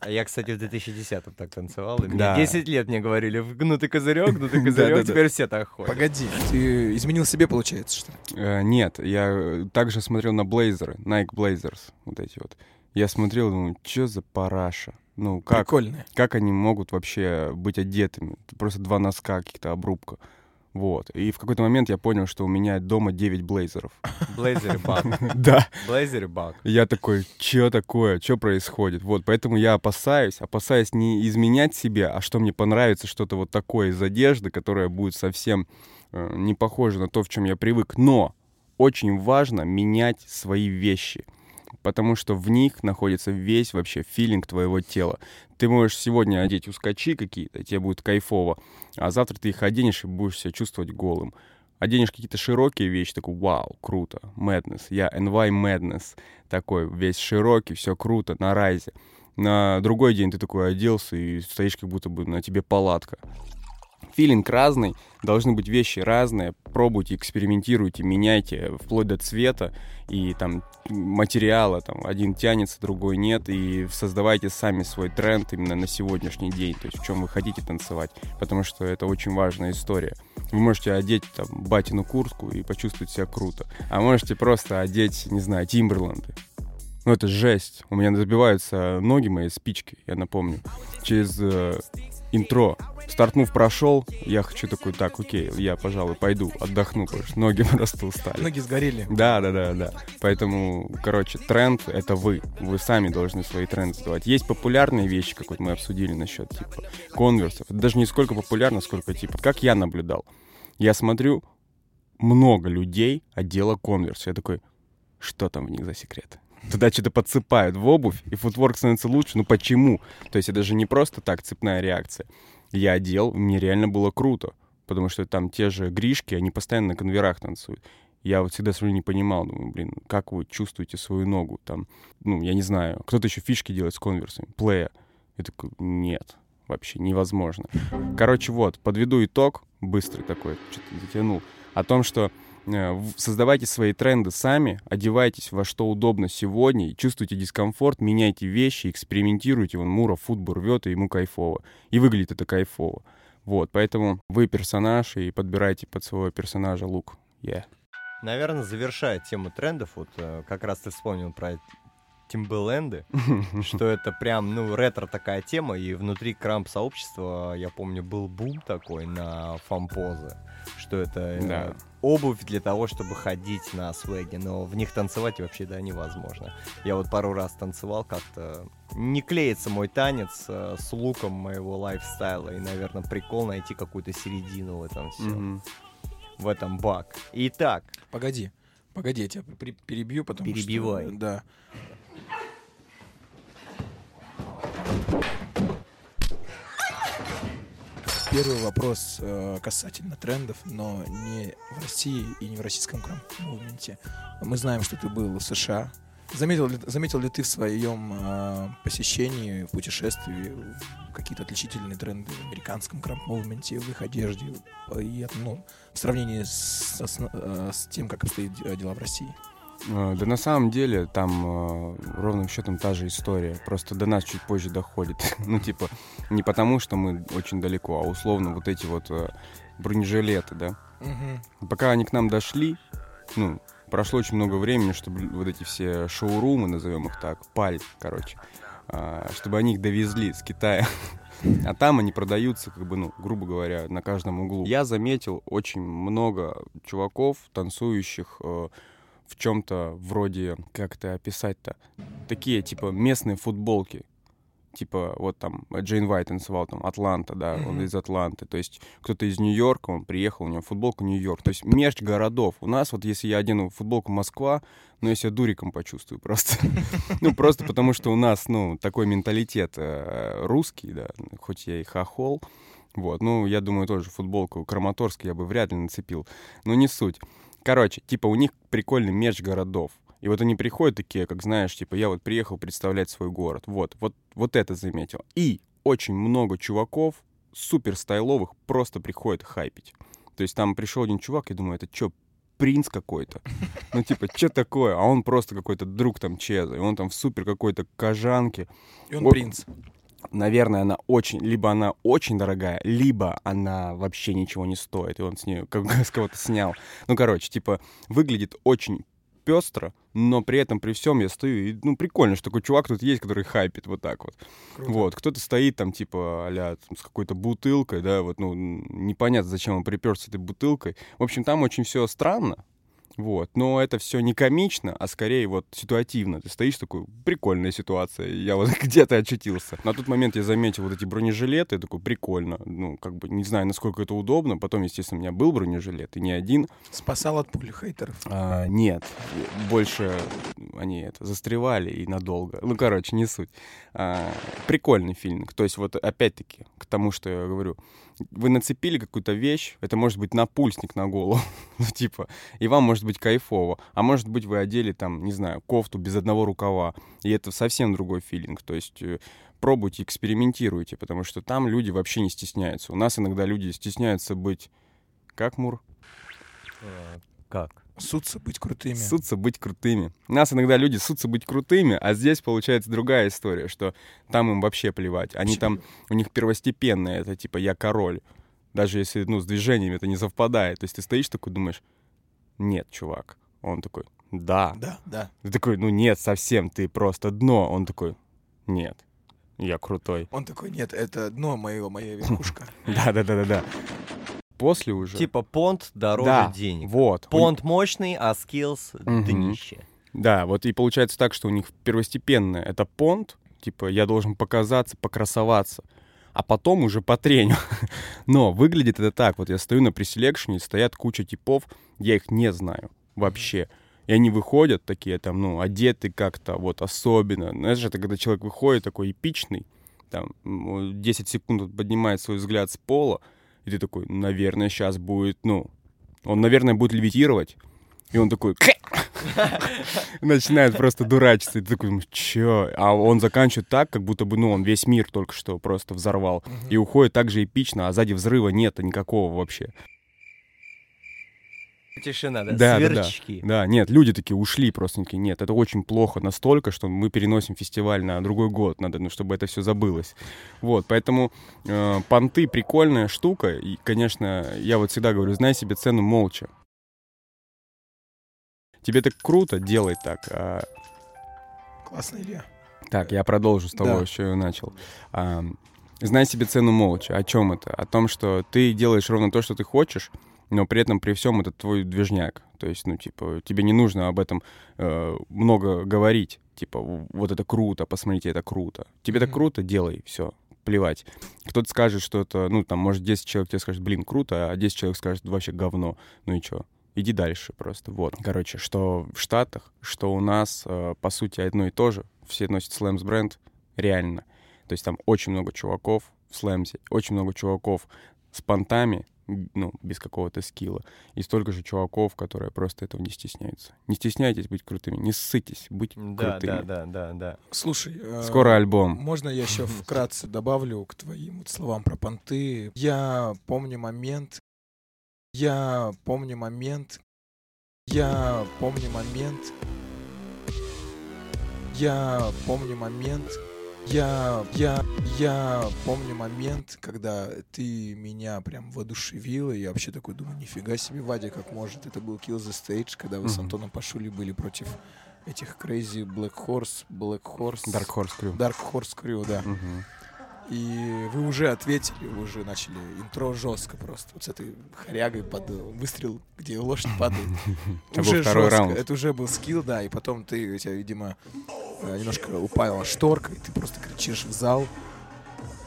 А я, кстати, в 2010-м так танцевал. И мне Да. 10 лет мне говорили, гнутый козырек, гнутый Да-да-да. козырек, теперь все так ходят. Погоди, ты изменил себе, получается, что ли? Э, нет, я э, также смотрел на блейзеры, Nike Blazers, вот эти вот. Я смотрел думаю, что за параша? Ну, как, как они могут вообще быть одетыми? Это Просто два носка, каких-то обрубка. Вот. И в какой-то момент я понял, что у меня дома 9 блейзеров. Блейзер и баг. Да. Блейзер и баг. Я такой, что такое, что происходит? Вот, поэтому я опасаюсь, опасаюсь не изменять себе, а что мне понравится что-то вот такое из одежды, которое будет совсем э, не похоже на то, в чем я привык. Но очень важно менять свои вещи, потому что в них находится весь вообще филинг твоего тела. Ты можешь сегодня одеть ускочи какие-то, тебе будет кайфово, а завтра ты их оденешь и будешь себя чувствовать голым. Оденешь какие-то широкие вещи, такой, вау, круто, madness, я NY madness, такой весь широкий, все круто, на райзе. На другой день ты такой оделся и стоишь, как будто бы на тебе палатка. Филинг разный, должны быть вещи разные. Пробуйте, экспериментируйте, меняйте, вплоть до цвета и там материала. Там один тянется, другой нет. И создавайте сами свой тренд именно на сегодняшний день. То есть в чем вы хотите танцевать. Потому что это очень важная история. Вы можете одеть там батину куртку и почувствовать себя круто. А можете просто одеть, не знаю, Тимберленды. Ну, это жесть. У меня забиваются ноги мои спички, я напомню. Через э, интро. Стартнув прошел, я хочу такой, так, окей, я, пожалуй, пойду, отдохну, потому что ноги просто устали. Ноги сгорели. Да, да, да, да. Поэтому, короче, тренд — это вы. Вы сами должны свои тренды создавать. Есть популярные вещи, как вот мы обсудили насчет, типа, конверсов. Это даже не сколько популярно, сколько, типа, как я наблюдал. Я смотрю, много людей одела конверс. Я такой, что там в них за секрет? Туда что-то подсыпают в обувь, и футворк становится лучше. Ну почему? То есть это же не просто так цепная реакция. Я одел, мне реально было круто. Потому что там те же Гришки, они постоянно на конверах танцуют. Я вот всегда смотрю, не понимал, думаю, блин, как вы чувствуете свою ногу? Там, ну, я не знаю, кто-то еще фишки делает с конверсами, плея. Я такой, нет, вообще невозможно. Короче, вот, подведу итог, быстрый такой, что-то затянул, о том, что создавайте свои тренды сами, одевайтесь во что удобно сегодня, чувствуйте дискомфорт, меняйте вещи, экспериментируйте. Вон Мура футбол рвет, и ему кайфово. И выглядит это кайфово. Вот, поэтому вы персонаж, и подбирайте под своего персонажа лук. Yeah. Наверное, завершая тему трендов, вот э, как раз ты вспомнил про Тимберленды, что это прям, ну, ретро такая тема, и внутри крамп-сообщества, я помню, был бум такой на фампозы, что это э, Да. обувь для того, чтобы ходить на свеге, но в них танцевать вообще, да, невозможно. Я вот пару раз танцевал как-то, не клеится мой танец э, с луком моего лайфстайла, и, наверное, прикол найти какую-то середину в этом всем, Мгм. в этом баг. Итак, Погоди, погоди, я тебя при- перебью, потому Перебивай. что... Да. Первый вопрос э, касательно трендов, но не в России и не в российском крам-мувменте. Мы знаем, что ты был в США. Заметил ли, заметил ли ты в своем э, посещении, путешествии какие-то отличительные тренды в американском крам-мувменте, в их одежде, э, и, ну, в сравнении с, с- э, с тем, как обстоят де- дела в России? Э, Да на самом деле там э, ровным счетом та же история. Просто до нас чуть позже доходит. ну, типа, не потому, что мы очень далеко, а условно вот эти вот э, бронежилеты, да. Мгм. Пока они к нам дошли, ну, прошло очень много времени, чтобы вот эти все шоурумы, назовем их так, паль, короче, чтобы они их довезли с Китая. А там они продаются, как бы, ну, грубо говоря, на каждом углу. Я заметил очень много чуваков, танцующих в чем-то вроде, как это описать-то, такие, типа, местные футболки. Типа, вот там Джейн Вайт танцевал, там, Атланта, да, он Мгм. из Атланты. То есть кто-то из Нью-Йорка, он приехал, у него футболка Нью-Йорк. То есть мерч городов. У нас вот, если я одену футболку Москва, ну, я себя дуриком почувствую просто. Ну, просто потому что у нас, ну, такой менталитет э, русский, да, хоть я и хохол. Вот, ну, я думаю, тоже футболку Краматорск я бы вряд ли нацепил. Но не суть. Короче, типа у них прикольный мерч городов. И вот они приходят такие, как знаешь, типа, я вот приехал представлять свой город. Вот, вот, вот это заметил. И очень много чуваков супер стайловых просто приходят хайпить. То есть там пришел один чувак, я думаю, это что, принц какой-то? Ну, типа, что такое? А он просто какой-то друг там Чеза, и он там в супер какой-то кожанке. И он Вот. принц. Наверное, она очень, либо она очень дорогая, либо она вообще ничего не стоит, и он с нее как с кого-то снял. Ну, короче, типа, выглядит очень пестро, но при этом, при всем я стою, и, ну, прикольно, что такой чувак тут есть, который хайпит вот так вот. Круто. Вот, кто-то стоит там, типа, а с какой-то бутылкой, да, вот, ну, непонятно, зачем он приперся этой бутылкой. В общем, там очень все странно, вот, но это все не комично, а скорее вот ситуативно. Ты стоишь такой, прикольная ситуация, я вот где-то очутился. На тот момент я заметил вот эти бронежилеты, я такой, прикольно, ну, как бы, не знаю, насколько это удобно. Потом, естественно, у меня был бронежилет, и не один. Спасал от пули хейтеров. А, нет, больше они это застревали и надолго. Ну, короче, не суть. А, прикольный фильмик. То есть вот опять-таки к тому, что я говорю. Вы нацепили какую-то вещь, это может быть напульсник на голову, ну, типа, и вам может быть кайфово. А может быть вы одели там, не знаю, кофту без одного рукава, и это совсем другой филинг. То есть э, пробуйте, экспериментируйте, потому что там люди вообще не стесняются. У нас иногда люди стесняются быть... Как, Мур? Как? Сутся быть крутыми. Ссутся быть крутыми. Нас иногда люди ссутся быть крутыми, а здесь получается другая история, что там им вообще плевать. Они там, у них первостепенное, это типа я король. Даже если, ну, с движениями это не совпадает. То есть ты стоишь такой, думаешь, нет, чувак. Он такой, да. Да, да. Ты такой, ну нет, совсем, ты просто дно. Он такой, нет, я крутой. Он такой, нет, это дно моего, моя верхушка. Да-да-да-да-да. После уже... Типа понт дороже да, денег. вот. У- Понт мощный, а скиллс Мгм. днище. Да, вот и получается так, что у них первостепенное это понт, типа я должен показаться, покрасоваться, а потом уже по треню. Но выглядит это так, вот я стою на преселекшене, стоят куча типов, я их не знаю вообще. И они выходят такие там, ну, одеты как-то вот особенно. Знаешь, это когда человек выходит такой эпичный, там, м, 10 секунд поднимает свой взгляд с пола, и ты такой, наверное, сейчас будет, ну, он, наверное, будет левитировать, и он такой... Начинает просто дурачиться. И ты такой, чё? А он заканчивает так, как будто бы, ну, он весь мир только что просто взорвал. И уходит так же эпично, а сзади взрыва нет никакого вообще. Тишина, да? Да, да, да. Сверчки. Да, нет, люди такие ушли просто, такие, нет, это очень плохо настолько, что мы переносим фестиваль на другой год, надо, ну, чтобы это все забылось. Вот, поэтому э, понты прикольная штука, и, конечно, я вот всегда говорю, знай себе цену молча. Тебе так круто, делай так. а Классно, Илья. Так, я продолжу с того, Да. что я начал. А, знай себе цену молча. О чем это? О том, что ты делаешь ровно то, что ты хочешь, но при этом при всем это твой движняк. То есть, ну, типа, тебе не нужно об этом э, много говорить. Типа, вот это круто, посмотрите, это круто. Тебе так Мгм. круто, делай, все. Плевать. Кто-то скажет, что это, ну, там, может, 10 человек тебе скажет, блин, круто, а 10 человек скажет, вообще говно. Ну и что? Иди дальше просто. Вот. Короче, что в Штатах, что у нас, э, по сути, одно и то же. Все носят Slams бренд. Реально. То есть там очень много чуваков в Слэмсе, очень много чуваков с понтами, ну, без какого-то скилла. И столько же чуваков, которые просто этого не стесняются. Не стесняйтесь быть крутыми, не ссытесь быть Да, крутыми. да, да, да, да. Слушай, э, Скоро альбом. Можно я еще вкратце добавлю к твоим вот словам про понты? Я помню момент, я помню момент, Я помню момент. Я помню момент. Я, я, я помню момент, когда ты меня прям воодушевила, и я вообще такой думаю, нифига себе, Вадя, как может. Это был Kill the Stage, когда вы с Мгм. Антоном Пашули были против этих Crazy Black Horse, Black Horse... Dark Horse Crew. Dark Horse Crew, да. Мгм. И вы уже ответили, вы уже начали интро жестко просто. Вот с этой хорягой под выстрел, где лошадь падает. Это был уже второй жестко. раунд. Это уже был скилл, да. И потом ты, у тебя, видимо, немножко упала шторка, и ты просто кричишь в зал.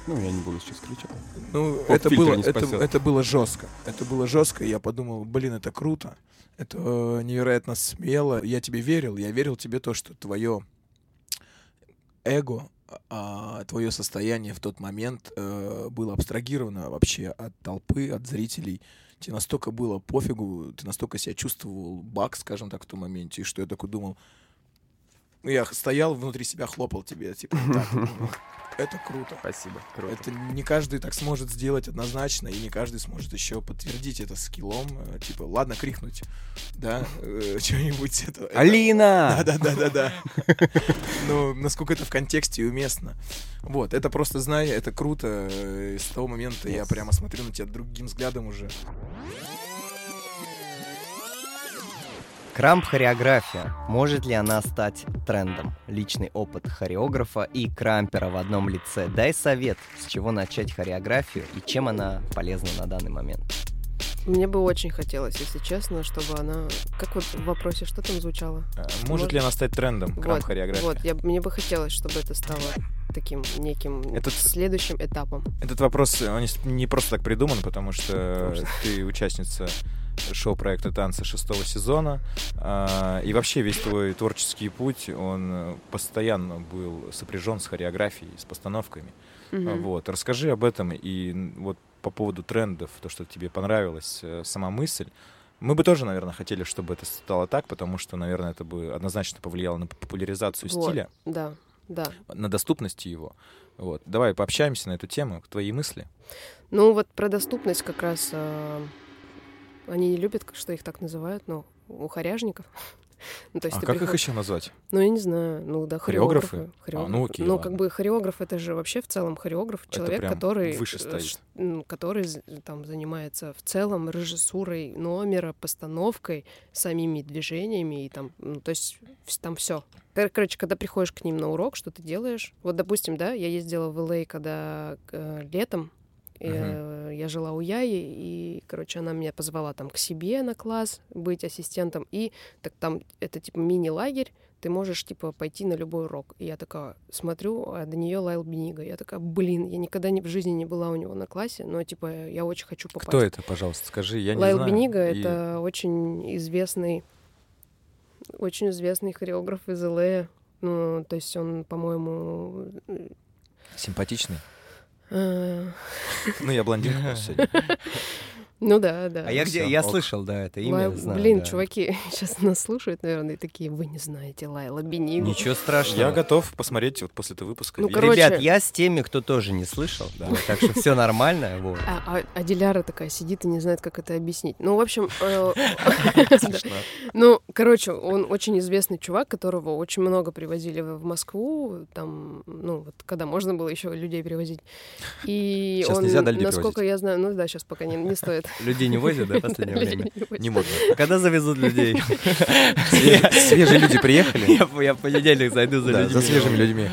Ну, я не буду сейчас кричать. Ну, это было, это, это было жестко. Это было жестко, и я подумал, блин, это круто. Это э, невероятно смело. Я тебе верил, я верил тебе то, что твое эго, а, твое состояние в тот момент э, было абстрагировано вообще от толпы, от зрителей. Тебе настолько было пофигу, ты настолько себя чувствовал баг, скажем так, в том моменте, что я такой думал, я стоял внутри себя, хлопал тебе, типа, так, ну, это круто. Спасибо. Круто. Это не каждый так сможет сделать однозначно, и не каждый сможет еще подтвердить это скиллом. э, Типа, ладно, крикнуть, да, э, что-нибудь это. это- Алина! Да, да, да, да, да. Ну, насколько это в контексте и уместно. Вот, это просто знай, это круто. э, и С того момента я прямо смотрю на тебя другим взглядом уже. Крамп-хореография. Может ли она стать трендом? Личный опыт хореографа и крампера в одном лице. Дай совет, с чего начать хореографию и чем она полезна на данный момент. Мне бы очень хотелось, если честно, чтобы она... Как вот в вопросе, что там звучало? Э, Может ли она стать трендом, крам Вот? Вот, я, мне бы хотелось, чтобы это стало таким неким Этот- следующим этапом. Этот вопрос, он не просто так придуман, потому что Потому ты участница шоу-проекта «Танцы» шестого сезона, а, и вообще весь твой творческий путь, он э, постоянно был сопряжен с хореографией, с постановками. А, Вот, расскажи об этом и вот по поводу трендов, то, что тебе понравилась э, сама мысль. Мы бы тоже, наверное, хотели, чтобы это стало так, потому что, наверное, это бы однозначно повлияло на популяризацию Вот. стиля, Да, да. на доступность его. Вот. Давай пообщаемся на эту тему, твои мысли. Ну вот про доступность как раз а, они не любят, что их так называют, но у хоряжников. Ну, то есть а как их приходишь- еще назвать? Ну, я не знаю, ну да, Хореографы? хореографы. А, ну окей, Ну, ладно. как бы хореограф это же вообще в целом хореограф, Это человек, который выше э, стоит. ш- м, который там занимается в целом режиссурой номера, постановкой, самими движениями и там, ну, то есть там все. Короче, когда приходишь к ним на урок, что ты делаешь? Вот, допустим, да, я ездила в Л.А., когда э, летом, э, я жила у Яи, и, короче, она меня позвала там к себе на класс быть ассистентом, и так там это типа мини-лагерь, ты можешь, типа, пойти на любой урок. И я такая смотрю, а до нее Лайл Бенига. Я такая, блин, я никогда не, в жизни не была у него на классе, но, типа, я очень хочу попасть. Кто это, пожалуйста, скажи, я не Лайл знаю. Бенига И это очень известный, очень известный хореограф из ЛА. Ну, то есть он, по-моему, Симпатичный. Э, Ну, я блондинка сегодня. ну да, да. А я где? Я слышал, да, это имя. Блин, да. чуваки сейчас нас слушают, наверное, и такие, вы не знаете Лайла Бенигу. Ничего страшного. Я готов посмотреть вот после этого выпуска. Ну, короче- Ребят, я с теми, кто тоже не слышал, Да. так что все нормально. Вот. А, а- а Диляра такая сидит и не знает, как это объяснить. Ну, в общем, э, ну, короче, он очень известный чувак, которого очень много привозили в Москву, там, ну, вот когда можно было еще людей привозить. И он, насколько я знаю, ну да, сейчас пока не стоит. Людей не возят, да, в последнее время? не модно. Когда завезут людей? Свежие люди приехали. Я в- понедельник зайду за людьми. за свежими людьми.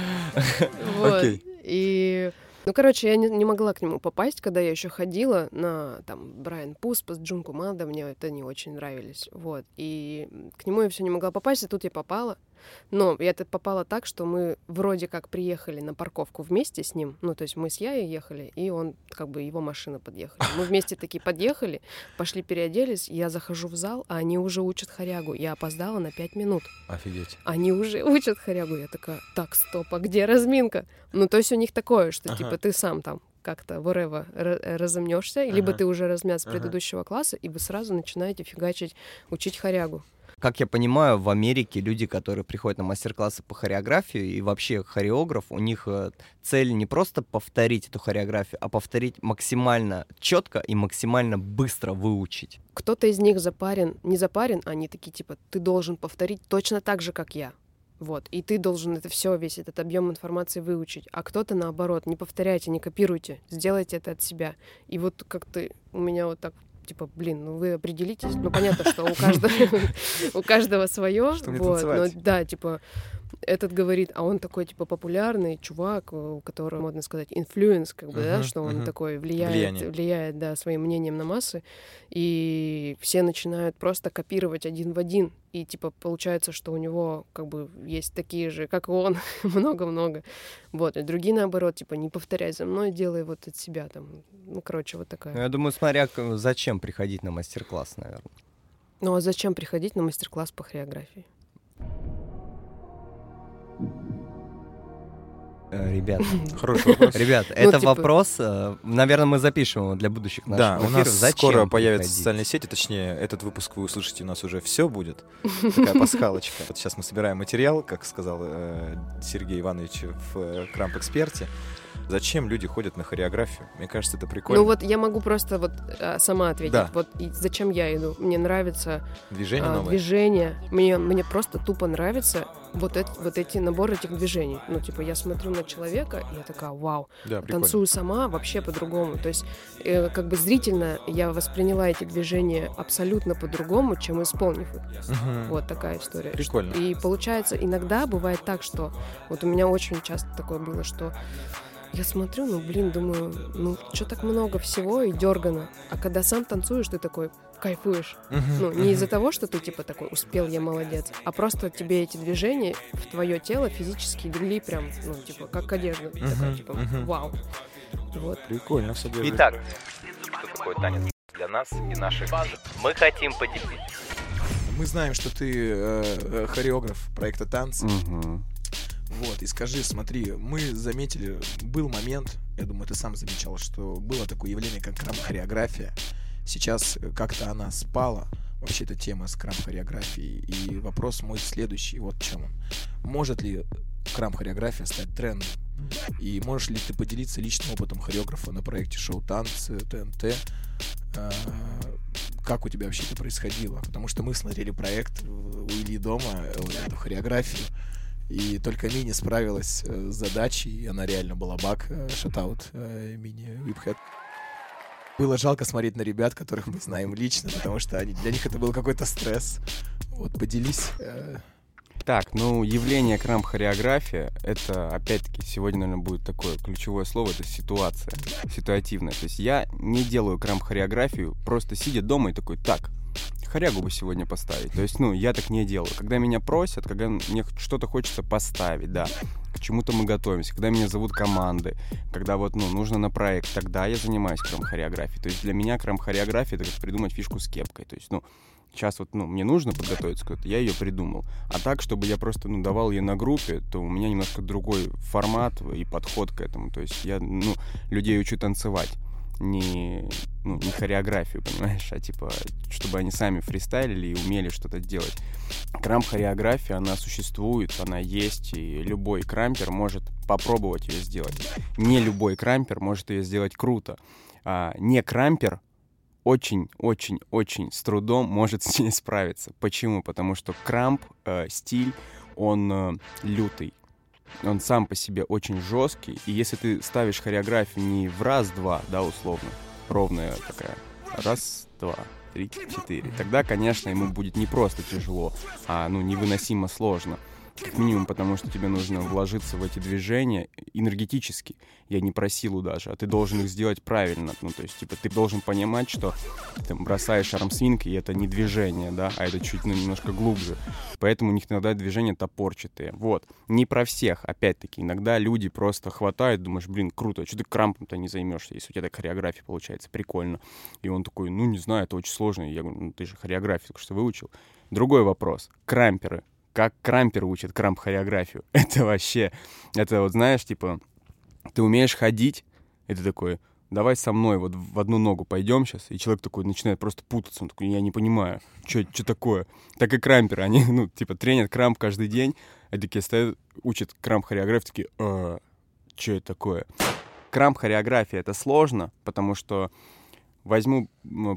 Вот. Окей. И ну, короче, я не, не могла к нему попасть, когда я еще ходила на там Брайан Пуспас, Джун Кумада, мне это не очень нравились. Вот. И к нему я все не могла попасть, и тут я попала. Но я тут попала так, что мы вроде как приехали на парковку вместе с ним. Ну, то есть мы с Яей ехали, и он, как бы, его машина подъехала. Мы вместе такие подъехали, пошли переоделись, я захожу в зал, а они уже учат хорягу. Я опоздала на пять минут Офигеть. они уже учат хорягу. Я такая, так, стоп, а где разминка? Ну, то есть у них такое, что, Ага. типа, ты сам там как-то ра- разомнешься, либо Ага. ты уже размят с Ага. предыдущего класса, и вы сразу начинаете фигачить, учить хорягу. Как я понимаю, в Америке люди, которые приходят на мастер-классы по хореографии и вообще хореограф, у них э, цель не просто повторить эту хореографию, а повторить максимально четко и максимально быстро выучить. Кто-то из них запарен, не запарен, они такие типа, ты должен повторить точно так же, как я. Вот, и ты должен это все, весь этот объем информации выучить. А кто-то наоборот, не повторяйте, не копируйте, сделайте это от себя. И вот как-то у меня вот так типа, блин, ну вы определитесь. Ну, понятно, что у каждого, у каждого свое. Что вот, но, да, типа, этот говорит, а он такой, типа, популярный чувак, у которого, можно сказать, influence, как бы, да, Мгм, что он мгм. такой влияет, Влияние. влияет, да, своим мнением на массы, и все начинают просто копировать один в один, и, типа, получается, что у него, как бы, есть такие же, как и он, много-много, вот, и другие, наоборот, типа, не повторяй за мной, делай вот от себя, там, ну, короче, вот такая. Ну, я думаю, смотря зачем приходить на мастер-класс, наверное. Ну, а зачем приходить на мастер-класс по хореографии? Э, Ребят, Хороший вопрос. ребят, это типа- вопрос, э, наверное, мы запишем его для будущих наших Да, у нас скоро появятся социальные сети, точнее, этот выпуск вы услышите, у нас уже все будет. Такая пасхалочка. Вот сейчас мы собираем материал, как сказал э, Сергей Иванович в Крамп-эксперте. Зачем люди ходят на хореографию? Мне кажется, это прикольно. Ну вот я могу просто вот а, сама ответить. Да. Вот и зачем я иду? Мне нравится Движение а, новое. движение. Мне, мне просто тупо нравится вот, эти, вот эти наборы этих движений. Ну, типа, я смотрю на человека, и я такая, вау, Да, прикольно. танцую сама вообще по-другому. То есть, э, как бы зрительно я восприняла эти движения абсолютно по-другому, чем исполнив их. Мгм. Вот такая история. Прикольно. И получается, иногда бывает так, что вот у меня очень часто такое было, что я смотрю, ну блин, думаю, ну что так много всего и дергано. А когда сам танцуешь, ты такой кайфуешь. Мгм, Ну, не из-за мгм. того, что ты типа такой успел, я молодец, а просто тебе эти движения в твое тело физически легли прям, ну, типа, как одежда. Такой, Мгм, типа, мгм. вау. Вот. Прикольно содержит. Итак, что такое танец для нас и наших Мы хотим поделиться. Мы знаем, что ты э, э, хореограф проекта танцы. Мгм. Вот, и скажи, смотри, мы заметили, был момент, я думаю, ты сам замечал, что было такое явление, как крам-хореография. Сейчас э, как-то она спала, вообще эта тема с крам-хореографией. И вопрос мой следующий, вот в чем он. Может ли крам-хореография стать трендом? И можешь ли ты поделиться личным опытом хореографа на проекте шоу «Танцы», ТНТ? А, Как у тебя вообще это происходило? Потому что мы смотрели проект у Ильи дома, э, эту хореографию, и только Мини справилась э, с задачей, и она реально была бак, э, шатаут э, Мини Випхэт. Было жалко смотреть на ребят, которых мы знаем лично, потому что они, для них это был какой-то стресс. Вот, поделись. э, Так, ну, явление крам-хореография, это, опять-таки, сегодня, наверное, будет такое ключевое слово, это ситуация, ситуативная. То есть я не делаю крам-хореографию, просто сидя дома и такой, так, хорягу бы сегодня поставить. То есть, ну, я так не делаю. Когда меня просят, когда мне что-то хочется поставить, да, к чему-то мы готовимся, когда меня зовут команды, когда вот, ну, нужно на проект, тогда я занимаюсь крам-хореографией. То есть для меня крам-хореография — это как придумать фишку с кепкой. То есть, ну, сейчас вот, ну, мне нужно подготовиться куда-то, я ее придумал. А так, чтобы я просто, ну, давал ее на группе, то у меня немножко другой формат и подход к этому. То есть я, ну, людей учу танцевать. Не, ну, не хореографию, понимаешь, а типа, чтобы они сами фристайлили и умели что-то делать. Крамп-хореография, она существует, она есть, и любой крампер может попробовать ее сделать. Не любой крампер может ее сделать круто. А не крампер очень-очень-очень с трудом может с ней справиться. Почему? Потому что крамп, э, стиль, он э, лютый. Он сам по себе очень жесткий. И если ты ставишь хореографию не в раз-два, да, условно, ровная такая, раз, два, три, четыре, тогда, конечно, ему будет не просто тяжело, а, ну, невыносимо сложно. Как минимум, потому что тебе нужно вложиться в эти движения энергетически. Я не про силу даже, а ты должен их сделать правильно. Ну, то есть, типа, ты должен понимать, что ты там бросаешь армсвинг, и это не движение, да, а это чуть ну, немножко глубже. Поэтому у них иногда движения топорчатые. Вот. Не про всех, опять-таки. Иногда люди просто хватают, думаешь, блин, круто, а что ты крампом-то не займешься, если у тебя так хореография получается, прикольно. И он такой, ну, не знаю, это очень сложно. Я говорю, ну, ты же хореографию только что выучил. Другой вопрос. Крамперы. Как крамперы учат крамп-хореографию? Это вообще... Это вот, знаешь, типа, ты умеешь ходить, и ты такой, давай со мной вот в одну ногу пойдем сейчас. И человек такой начинает просто путаться. Он такой, я не понимаю, что такое. Так и крамперы, они, ну, типа, тренят крамп каждый день. А такие стоят, учат крамп хореографии, такие, а, что это такое? Крамп хореография — это сложно, потому что возьму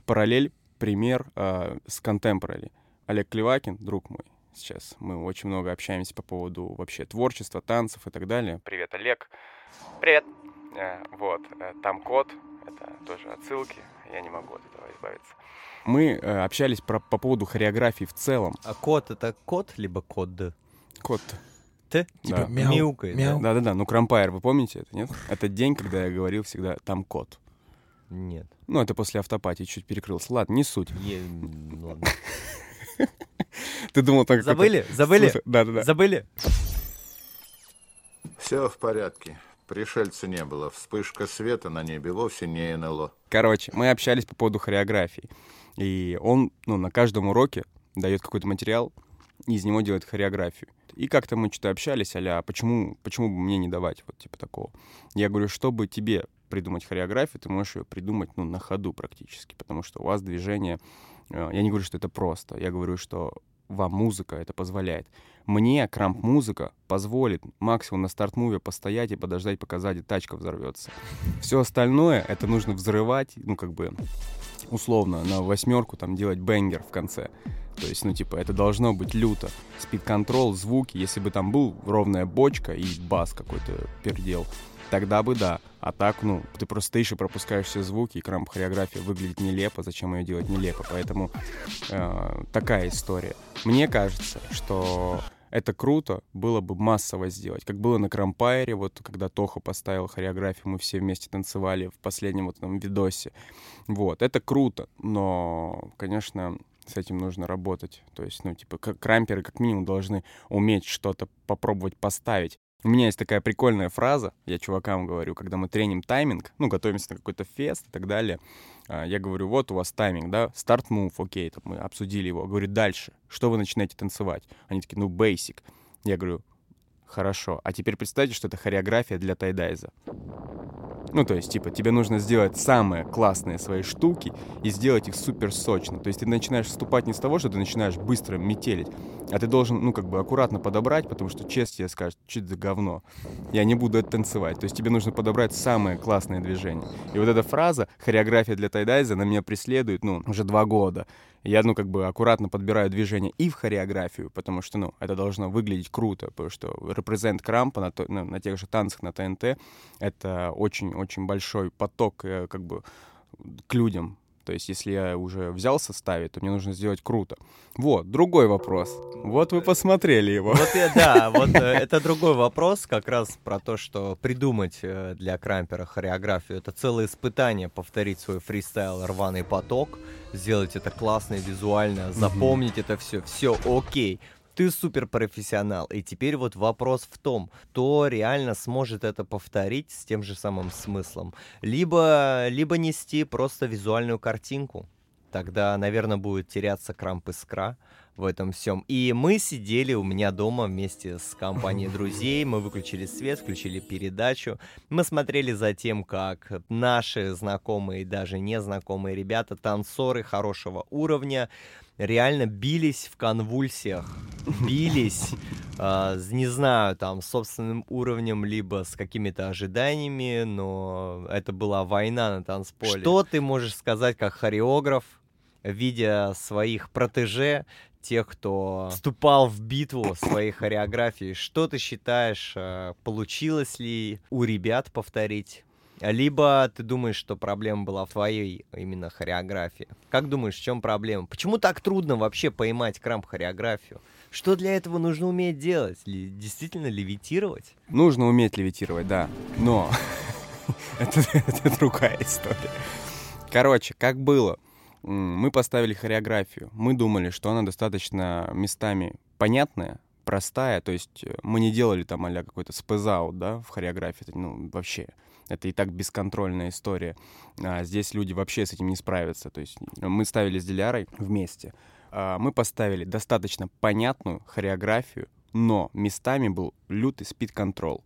параллель, пример э, с contemporary. Олег Клевакин, друг мой, сейчас мы очень много общаемся по поводу вообще творчества, танцев и так далее. Привет, Олег. Привет. Э, вот, э, там код, это тоже отсылки, я не могу от этого избавиться. Мы э, общались про, по поводу хореографии в целом. А код это код, либо код? Код. Ты? Типа Да. мяу, Мяукает, мяу. Да-да-да, ну Крампайр, вы помните это, нет? Это день, когда я говорил всегда «там код». Нет. Ну, это после автопатии чуть перекрылся. Ладно, не суть. Е- м, ладно. Ты думал так... Забыли? Забыли? Да-да-да. Забыли? Все в порядке. Пришельца не было. Вспышка света на небе вовсе не НЛО. Короче, мы общались по поводу хореографии. И он, ну, на каждом уроке дает какой-то материал, и из него делает хореографию. И как-то мы что-то общались, а почему, почему бы мне не давать вот типа такого? Я говорю, чтобы тебе придумать хореографию, ты можешь ее придумать, ну, на ходу практически, потому что у вас движение... э, Я не говорю, что это просто, я говорю, что вам музыка это позволяет. Мне крамп-музыка позволит максимум на старт-муве постоять и подождать, пока сзади тачка взорвется. Все остальное это нужно взрывать, ну, как бы, условно, на восьмерку там делать бенгер в конце. То есть, ну, типа, это должно быть люто. Спид-контрол, звуки, если бы там был ровная бочка и бас какой-то пердел, тогда бы да. А так, ну, ты просто стоишь и пропускаешь все звуки, и крамп хореография выглядит нелепо, зачем ее делать нелепо. Поэтому э, такая история. Мне кажется, что это круто было бы массово сделать. Как было на Крампайре, вот когда Тоха поставил хореографию, мы все вместе танцевали в последнем вот этом видосе. Вот, это круто, но, конечно, с этим нужно работать. То есть, ну, типа, как крамперы как минимум должны уметь что-то попробовать поставить. У меня есть такая прикольная фраза, я чувакам говорю, когда мы треним тайминг, ну, готовимся на какой-то фест и так далее, а, я говорю, вот у вас тайминг, да, старт мув, окей, там мы обсудили его. Говорю, дальше, что вы начинаете танцевать? Они такие, ну, basic. Я говорю, хорошо, а теперь представьте, что это хореография для тайдайза. Ну, то есть, типа, тебе нужно сделать самые классные свои штуки и сделать их супер сочно. То есть ты начинаешь вступать не с того, что ты начинаешь быстро метелить, а ты должен, ну, как бы аккуратно подобрать, потому что честь тебе скажет, что это за говно. Я не буду это танцевать. То есть тебе нужно подобрать самые классные движения. И вот эта фраза «хореография для тайдайза», она меня преследует, ну, уже два года. Я, ну, как бы аккуратно подбираю движения и в хореографию, потому что, ну, это должно выглядеть круто, потому что репрезент крампа на, то- ну, на тех же танцах на ТНТ — это очень-очень большой поток, э, как бы, к людям. То есть, если я уже взялся ставить, то мне нужно сделать круто. Вот, другой вопрос. Вот вы посмотрели его. Вот я, да, вот э, это другой вопрос, как раз про то, что придумать э, для крампера хореографию. Это целое испытание, повторить свой фристайл «Рваный поток», сделать это классно и визуально, запомнить это все, все окей. Ты суперпрофессионал, и теперь вот вопрос в том, кто реально сможет это повторить с тем же самым смыслом, либо, либо нести просто визуальную картинку. Тогда, наверное, будет теряться крамп искра в этом всем. И мы сидели у меня дома вместе с компанией друзей, мы выключили свет, включили передачу, мы смотрели за тем, как наши знакомые и даже незнакомые ребята, танцоры хорошего уровня, реально бились в конвульсиях, бились, а, с, не знаю, там, собственным уровнем, либо с какими-то ожиданиями, но это была война на танцполе. Что ты можешь сказать как хореограф, видя своих протеже, тех, кто вступал в битву своей хореографии, что ты считаешь, э, получилось ли у ребят повторить? Либо ты думаешь, что проблема была в твоей именно хореографии. Как думаешь, в чем проблема? Почему так трудно вообще поймать крамп-хореографию? Что для этого нужно уметь делать? Ли- действительно левитировать? Нужно уметь левитировать, да. Но это, это другая история. Короче, как было? Мы поставили хореографию. Мы думали, что она достаточно местами понятная, простая. То есть э, мы не делали там а какой-то спэзаут, да, в хореографии. Это, ну, вообще. Это и так бесконтрольная история. А здесь люди вообще с этим не справятся. То есть мы ставили с Дилярой вместе. А, Мы поставили достаточно понятную хореографию, но местами был лютый спид-контрол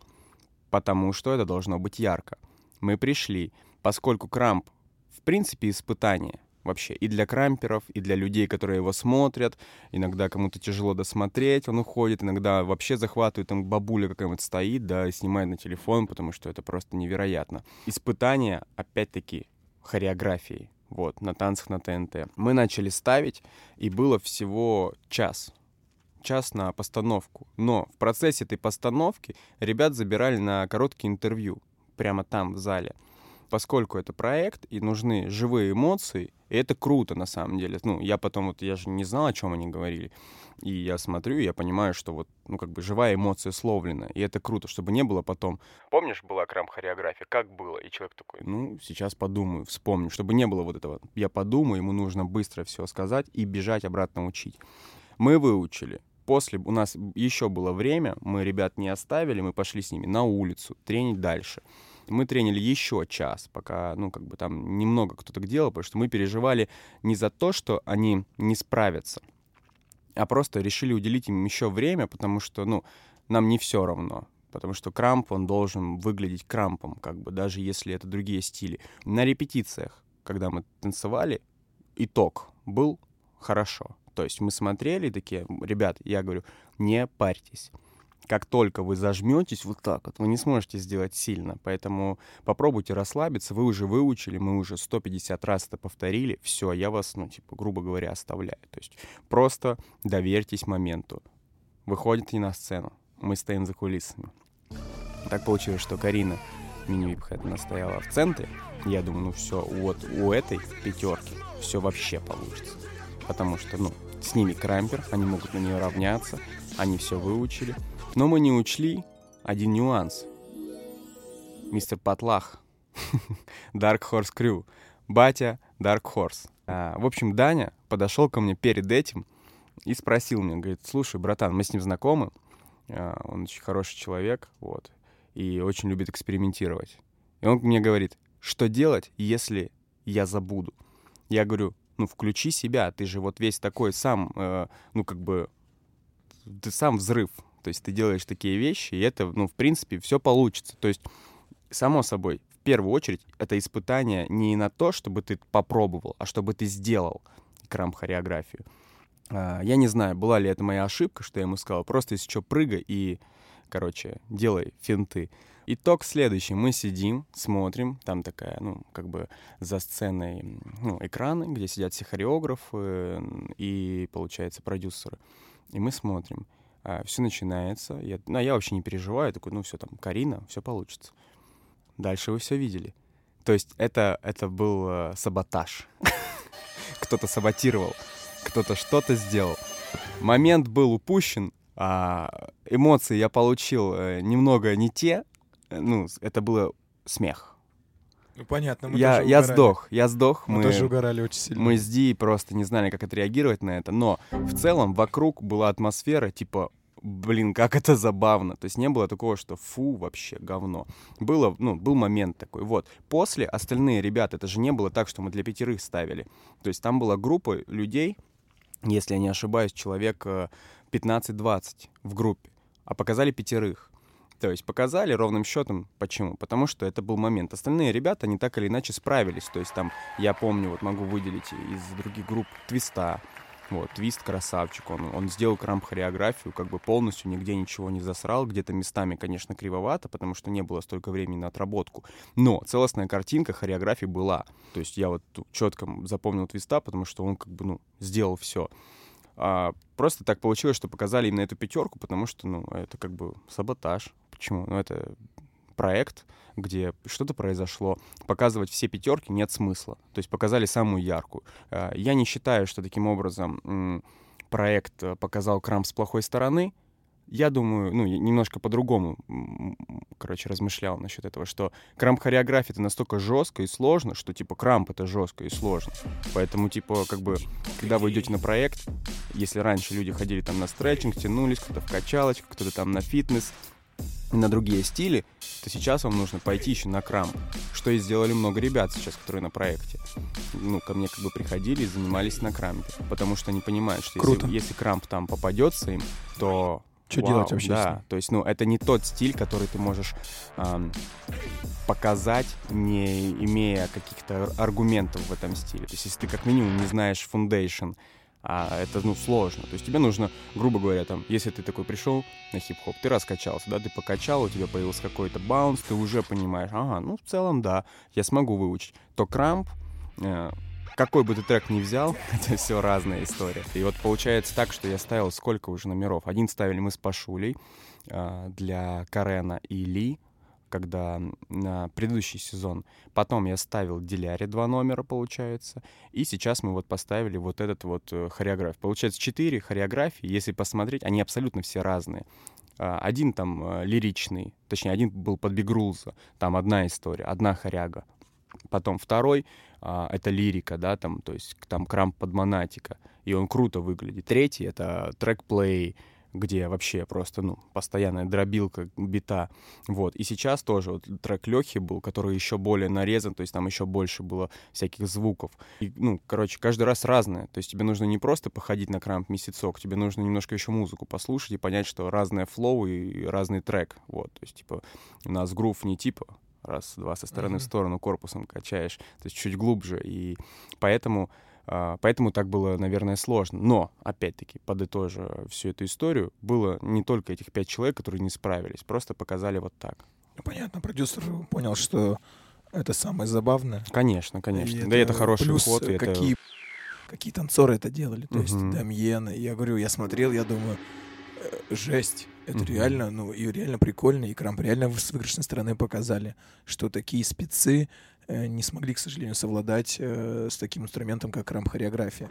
потому что это должно быть ярко. Мы пришли, поскольку крамп, в принципе, испытание вообще и для крамперов, и для людей, которые его смотрят. Иногда кому-то тяжело досмотреть, он уходит, иногда вообще захватывает, там бабуля какая-нибудь стоит, да, и снимает на телефон, потому что это просто невероятно. Испытание, опять-таки, хореографией, вот, на танцах на ТНТ. Мы начали ставить, и было всего час час на постановку. Но в процессе этой постановки ребят забирали на короткие интервью прямо там, в зале. Поскольку это проект и нужны живые эмоции, и это круто на самом деле. Ну, я потом вот, я же не знал, о чем они говорили. И я смотрю, и я понимаю, что вот, ну, как бы живая эмоция словлена. И это круто, чтобы не было потом... Помнишь, была крам-хореография? Как было? И человек такой, ну, сейчас подумаю, вспомню. Чтобы не было вот этого. Я подумаю, ему нужно быстро все сказать и бежать обратно учить. Мы выучили после у нас еще было время, мы ребят не оставили, мы пошли с ними на улицу, тренить дальше. Мы тренили еще час, пока, ну, как бы там немного кто то делал, потому что мы переживали не за то, что они не справятся, а просто решили уделить им еще время, потому что, ну, нам не все равно. Потому что крамп, он должен выглядеть крампом, как бы, даже если это другие стили. На репетициях, когда мы танцевали, итог был хорошо. То есть мы смотрели такие, ребят, я говорю, не парьтесь. Как только вы зажметесь вот так вот, вы не сможете сделать сильно. Поэтому попробуйте расслабиться. Вы уже выучили, мы уже 150 раз это повторили. Все, я вас, ну, типа, грубо говоря, оставляю. То есть просто доверьтесь моменту. Выходите на сцену. Мы стоим за кулисами. Так получилось, что Карина мини-випхэт настояла в центре. Я думаю, ну все, вот у этой пятерки все вообще получится. Потому что, ну, с ними крампер, они могут на нее равняться, они все выучили. Но мы не учли один нюанс. Мистер Патлах, Dark Horse Crew, батя Dark Horse. А, в общем, Даня подошел ко мне перед этим и спросил меня, говорит, слушай, братан, мы с ним знакомы, а, он очень хороший человек, вот, и очень любит экспериментировать. И он мне говорит, что делать, если я забуду? Я говорю, ну, включи себя, ты же вот весь такой сам, э, ну, как бы, ты сам взрыв, то есть ты делаешь такие вещи, и это, ну, в принципе, все получится. То есть, само собой, в первую очередь, это испытание не на то, чтобы ты попробовал, а чтобы ты сделал крам-хореографию. А, я не знаю, была ли это моя ошибка, что я ему сказал, просто если что, прыгай и, короче, делай финты. Итог следующий. Мы сидим, смотрим, там такая, ну, как бы за сценой ну, экраны, где сидят все хореографы и, получается, продюсеры. И мы смотрим. А, все начинается. Я, ну, я вообще не переживаю. Я такой, ну, все там, Карина, все получится. Дальше вы все видели. То есть это, это был э, саботаж. Кто-то саботировал, кто-то что-то сделал. Момент был упущен, а эмоции я получил э, немного не те, Э, ну, это было смех. Ну, понятно, мы я, тоже я угорали. сдох, я сдох. Мы, Мы, тоже угорали очень сильно. мы с Ди просто не знали, как отреагировать на это. Но в целом вокруг была атмосфера, типа, блин, как это забавно. То есть не было такого, что фу, вообще говно. Было, ну, был момент такой. Вот. После остальные ребята, это же не было так, что мы для пятерых ставили. То есть там была группа людей, если я не ошибаюсь, человек э, 15-20 в группе, а показали пятерых. То есть показали ровным счетом. Почему? Потому что это был момент. Остальные ребята, они так или иначе справились. То есть там, я помню, вот могу выделить из других групп Твиста. Вот, Твист красавчик, он, он сделал крамп-хореографию, как бы полностью нигде ничего не засрал, где-то местами, конечно, кривовато, потому что не было столько времени на отработку, но целостная картинка хореографии была. То есть я вот четко запомнил Твиста, потому что он как бы, ну, сделал все. А, просто так получилось, что показали именно эту пятерку, потому что, ну, это как бы саботаж. Почему? Ну, это проект, где что-то произошло. Показывать все пятерки нет смысла. То есть показали самую яркую. А, я не считаю, что таким образом проект э, показал Крам с плохой стороны. Я думаю, ну, немножко по-другому, короче, размышлял насчет этого, что крамп-хореография это настолько жестко и сложно, что, типа, крамп это жестко и сложно. Поэтому, типа, как бы, когда вы идете на проект, если раньше люди ходили там на стретчинг, тянулись, кто-то в качалочку, кто-то там на фитнес, на другие стили, то сейчас вам нужно пойти еще на крамп. Что и сделали много ребят сейчас, которые на проекте. Ну, ко мне как бы приходили и занимались на крампе. Потому что они понимают, что если, если крамп там попадется им, то Что вау, делать вообще Да, то есть, ну, это не тот стиль, который ты можешь показать, не имея каких-то ар- аргументов в этом стиле. То есть, если ты как минимум не знаешь foundation, а это, ну, сложно. То есть тебе нужно, грубо говоря, там, если ты такой пришел на хип-хоп, ты раскачался, да, ты покачал, у тебя появился какой-то баунс, ты уже понимаешь, ага, ну, в целом, да, я смогу выучить. То крамп, э, какой бы ты трек ни взял, это все разная история. И вот получается так, что я ставил сколько уже номеров. Один ставили мы с Пашулей э, для Карена и Ли, когда на предыдущий сезон. Потом я ставил Диляре два номера, получается. И сейчас мы вот поставили вот этот вот э, хореограф. Получается четыре хореографии, если посмотреть, они абсолютно все разные. А, Один там э, лиричный, точнее, один был под Бигрулза, там одна история, одна хоряга. Потом второй а, это лирика, да, там, то есть там крамп под монатика, и он круто выглядит. Третий это трек-плей, где вообще просто, ну, постоянная дробилка бита, вот. И сейчас тоже вот трек Лехи был, который еще более нарезан, то есть там еще больше было всяких звуков. И, ну, короче, каждый раз разное, то есть тебе нужно не просто походить на крамп месяцок, тебе нужно немножко еще музыку послушать и понять, что разное флоу и разный трек, вот. То есть, типа, у нас грув не типа раз-два со стороны в Мгм. сторону корпусом качаешь, то есть чуть глубже, и поэтому Поэтому так было, наверное, сложно. Но, опять-таки, подытожа всю эту историю, было не только этих пять человек, которые не справились, просто показали вот так. Ну, понятно, продюсер понял, что это самое забавное. Конечно, конечно. да и это хороший плюс, ход. и это- какие, какие танцоры это делали. То есть Мгм. Дамьен, я говорю, я смотрел, я думаю, э, жесть. Это Мгм. реально, ну, и реально прикольно, и Крамп реально с выигрышной стороны показали, что такие спецы э, не смогли, к сожалению, совладать э, с таким инструментом, как крамп-хореография.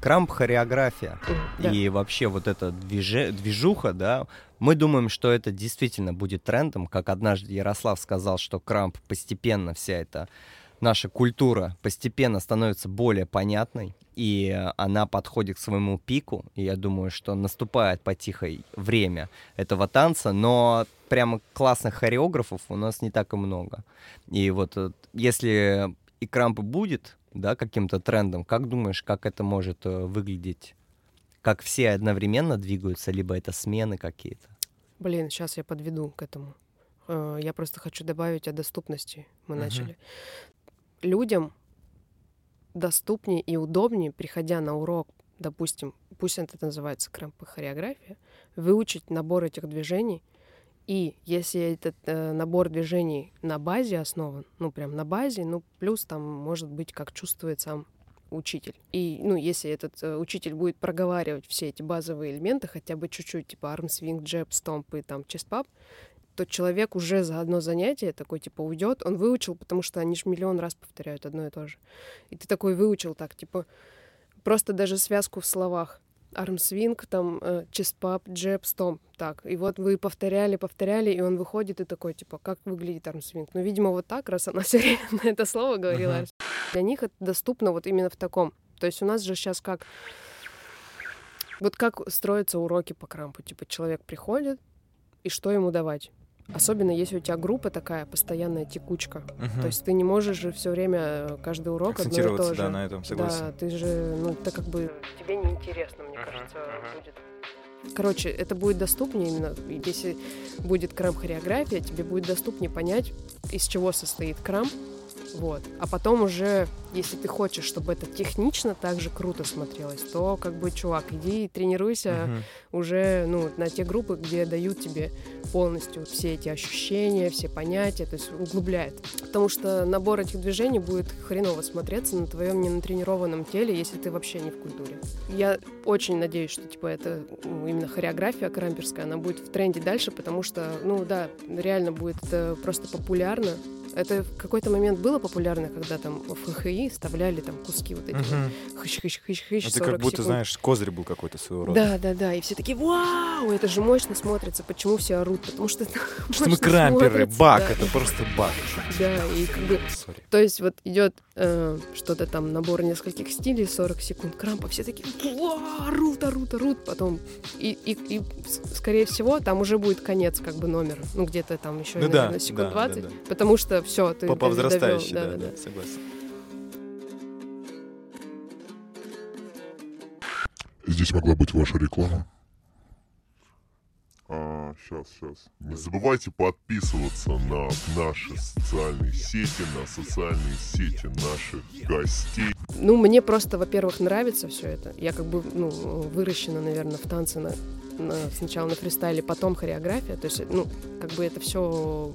Крамп хореография Да. и вообще вот эта движе- движуха, да, мы думаем, что это действительно будет трендом, как однажды Ярослав сказал, что крамп постепенно вся эта наша культура постепенно становится более понятной, и она подходит к своему пику, и я думаю, что наступает потихой время этого танца, но прямо классных хореографов у нас не так и много. И вот э, если и крамп будет, да, каким-то трендом, как думаешь, как это может э, выглядеть? Как все одновременно двигаются, либо это смены какие-то? Блин, сейчас я подведу к этому. Э, Я просто хочу добавить о доступности. Мы Мгм. начали. Людям доступнее и удобнее, приходя на урок, допустим, пусть это называется крамп и хореография, выучить набор этих движений. И если этот э, набор движений на базе основан, ну прям на базе, ну плюс там может быть как чувствует сам учитель. И, ну, если этот э, учитель будет проговаривать все эти базовые элементы, хотя бы чуть-чуть, типа арм свинг, джеб, стомп и там честпап, то человек уже за одно занятие такой, типа, уйдет, он выучил, потому что они же миллион раз повторяют одно и то же. И ты такой выучил так, типа, просто даже связку в словах. Армсвинг, там, э, честпап, джеб, стомп. Так, и вот вы повторяли, повторяли, и он выходит и такой, типа, как выглядит армсвинг? Ну, видимо, вот так, раз она все время на это слово говорила. Армсвинг. Для них это доступно вот именно в таком. То есть у нас же сейчас как... Вот как строятся уроки по крампу? Типа, человек приходит, и что ему давать? Особенно если у тебя группа такая, постоянная текучка. Мгм. То есть ты не можешь же все время э, каждый урок одно и Акцентироваться, то же. да, на этом, согласен. Да, ты же, ну, это как бы тебе неинтересно, мне кажется, будет. Короче, это будет доступнее именно, если будет крам-хореография, тебе будет доступнее понять, из чего состоит крам, вот. А потом уже, если ты хочешь, чтобы это технично так же круто смотрелось, то как бы, чувак, иди и тренируйся Мгм. уже, ну, на те группы, где дают тебе полностью все эти ощущения, все понятия, то есть углубляет. Потому что набор этих движений будет хреново смотреться на твоем ненатренированном теле, если ты вообще не в культуре. Я очень надеюсь, что, типа, это ну, именно хореография крамперская, она будет в тренде дальше, потому что, ну, да, реально будет это просто популярно. Это в какой-то момент было популярно, когда там в ХХИ вставляли там куски вот эти вот Мгм. хыщ-хыщ-хыщ-хыщ, Это 40 как будто, секунд. знаешь, козырь был какой-то своего рода. Да, да, да. И все такие, вау, это же мощно смотрится. Почему все орут? Потому что это Что мы крамперы, бак, да. это просто бак. Да, и как бы, Сори. то есть вот идет э, что-то там, набор нескольких стилей, 40 секунд крампа, все такие, вау, орут, орут, орут, потом, и, и, и, скорее всего, там уже будет конец как бы номера, ну где-то там еще, Ну да, наверное, секунд да, да, 20, да. потому что все, ты По да, да, да, да, да. согласен. Здесь могла быть ваша реклама. Сейчас, сейчас. Не забывайте подписываться на наши социальные сети, на социальные сети наших гостей. Ну, мне просто, во-первых, нравится все это. Я как бы, ну, выращена, наверное, в танце на, на- сначала на фристайле, потом хореография. То есть, ну, как бы это все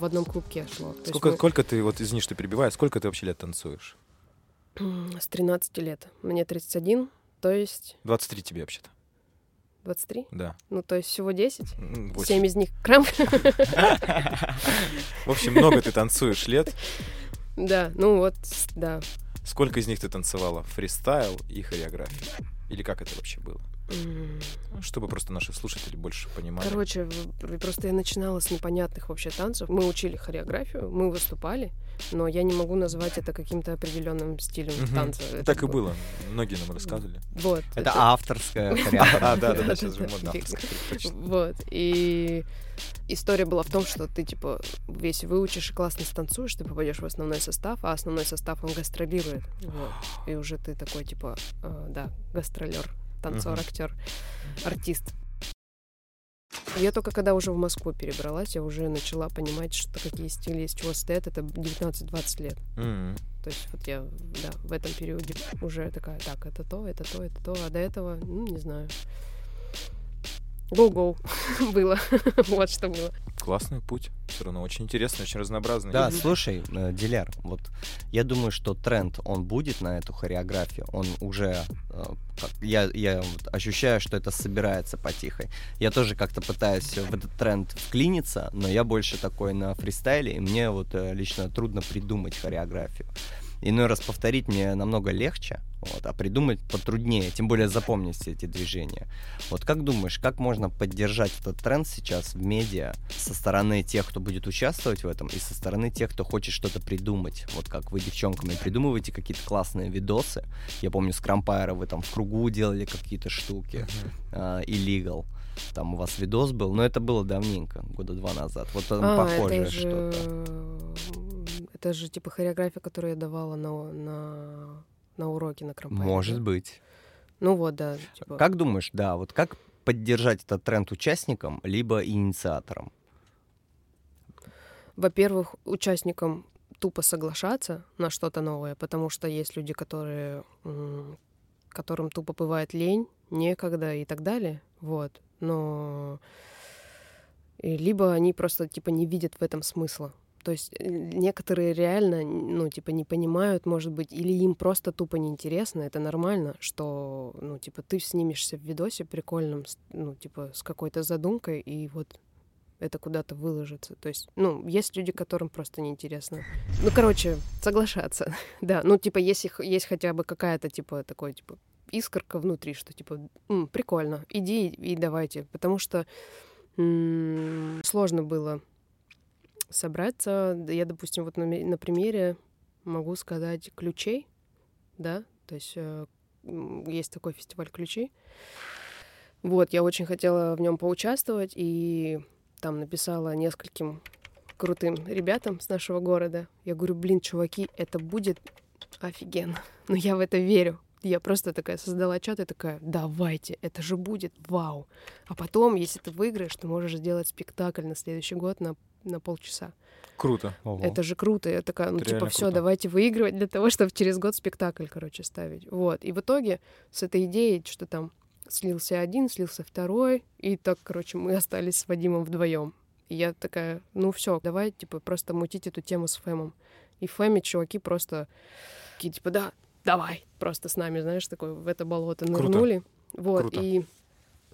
в одном клубке шло. То Сколько, мы- сколько ты, вот извини, что перебиваю, сколько ты вообще лет танцуешь? С 13 лет. Мне 31, то есть 23 тебе вообще-то. 23. Да. Ну, то есть всего 10. М, восемь. 7 из них крам. В общем, много ты танцуешь лет. Да, ну вот, да. Сколько из них ты танцевала? Фристайл и хореографию? Или как это вообще было? Чтобы просто наши слушатели больше понимали. Короче, просто я начинала с непонятных вообще танцев. Мы учили хореографию, мы выступали, но я не могу назвать это каким-то определенным стилем Мгм. танца. Это Так и был- было. Многие нам рассказывали. Вот. Это авторская хореография. А, да, да, да, сейчас же модно. Вот. И история была в том, что ты, типа, весь выучишь и классно станцуешь, ты попадешь в основной состав, а основной состав, он гастролирует. Вот. И уже ты такой, типа, э, да, гастролер, танцор, актер, артист. Я только когда уже в Москву перебралась, я уже начала понимать, что какие стили из чего стоят. Это 19-20 лет. М. То есть вот я, да, в этом периоде уже такая, так, это то, это то, это то, а до этого, ну, не знаю. Гоу-гоу было. вот что было. Классный путь. Все равно очень интересный, очень разнообразный. Да, слушай, э, Диляр, вот я думаю, что тренд, он будет на эту хореографию, он уже, э, я, я вот ощущаю, что это собирается потихой. Я тоже как-то пытаюсь в этот тренд вклиниться, но я больше такой на фристайле, и мне вот э, лично трудно придумать хореографию. Иной раз повторить мне намного легче, вот, а придумать потруднее, тем более запомнить все эти движения. Вот как думаешь, как можно поддержать этот тренд сейчас в медиа со стороны тех, кто будет участвовать в этом, и со стороны тех, кто хочет что-то придумать? Вот как вы девчонками придумываете какие-то классные видосы. Я помню, с Крампайра вы там в кругу делали какие-то штуки. а, Illegal. Там у вас видос был, но это было давненько, года два назад. Вот там А, похожее это же... что-то. Это же типа хореография, которую я давала на, на, на уроке на Крампайне. Может да? быть. Ну вот, да. Типа, Как думаешь, да, вот как поддержать этот тренд участникам, либо инициаторам? во-первых, участникам тупо соглашаться на что-то новое, потому что есть люди, которые, которым тупо бывает лень, некогда и так далее, вот. Но и либо они просто типа не видят в этом смысла. То есть э, некоторые реально, ну, типа, не понимают, может быть, или им просто тупо неинтересно, это нормально, что, ну, типа, ты снимешься в видосе прикольном, ну, типа, с какой-то задумкой, и вот это куда-то выложится. То есть, ну, есть люди, которым просто неинтересно. Ну, короче, соглашаться. да, ну, типа, если х- есть хотя бы какая-то, типа, такой, типа, искорка внутри, что, типа, «М, прикольно, иди и давайте. Потому что сложно было собраться. Я, допустим, вот на, на примере могу сказать ключей, да, то есть э, есть такой фестиваль ключей. Вот, я очень хотела в нем поучаствовать, и там написала нескольким крутым ребятам с нашего города. Я говорю, блин, чуваки, это будет офигенно. Но я в это верю. Я просто такая создала чат и такая, давайте, это же будет, вау. А потом, если ты выиграешь, ты можешь сделать спектакль на следующий год на, на полчаса. Круто. Это же круто. Я такая, ну, Это типа, все, круто. давайте выигрывать для того, чтобы через год спектакль, короче, ставить. Вот. И в итоге с этой идеей, что там слился один, слился второй, и так, короче, мы остались с Вадимом вдвоем. И я такая, ну все, давай, типа, просто мутить эту тему с Фэмом. И в Фэме чуваки просто такие, типа, да, давай, просто с нами, знаешь, такой в это болото Круто. нырнули. Вот, Круто. и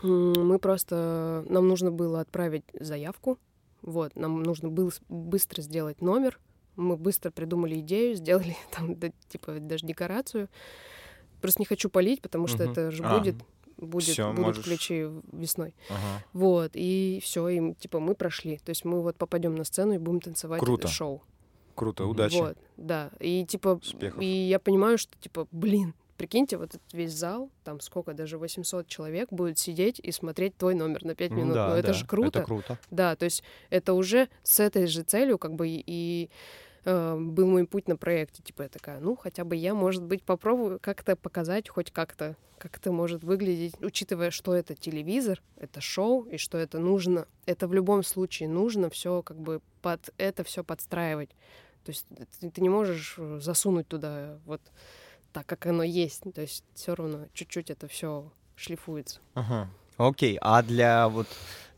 мы просто, нам нужно было отправить заявку, вот, нам нужно было быстро сделать номер, мы быстро придумали идею, сделали там, да, типа, даже декорацию. Просто не хочу полить, потому что Мгм. это же А, будет, будет всё, будут можешь. ключи весной. Ага. Вот, и все, и типа мы прошли. То есть мы вот попадем на сцену и будем танцевать Круто. шоу. Круто, удачи. Вот, да. И типа, Успехов. и я понимаю, что типа, блин, прикиньте, вот этот весь зал, там сколько, даже 800 человек будет сидеть и смотреть твой номер на 5 минут. Да, ну это да, же круто. Это круто. Да, то есть это уже с этой же целью, как бы, и, э, был мой путь на проекте. Типа я такая, ну, хотя бы я, может быть, попробую как-то показать хоть как-то, как это может выглядеть, учитывая, что это телевизор, это шоу, и что это нужно. Это в любом случае нужно все как бы под это все подстраивать. То есть ты, ты не можешь э, засунуть туда вот так, как оно есть. То есть все равно чуть-чуть это все шлифуется. Ага. Окей, а для вот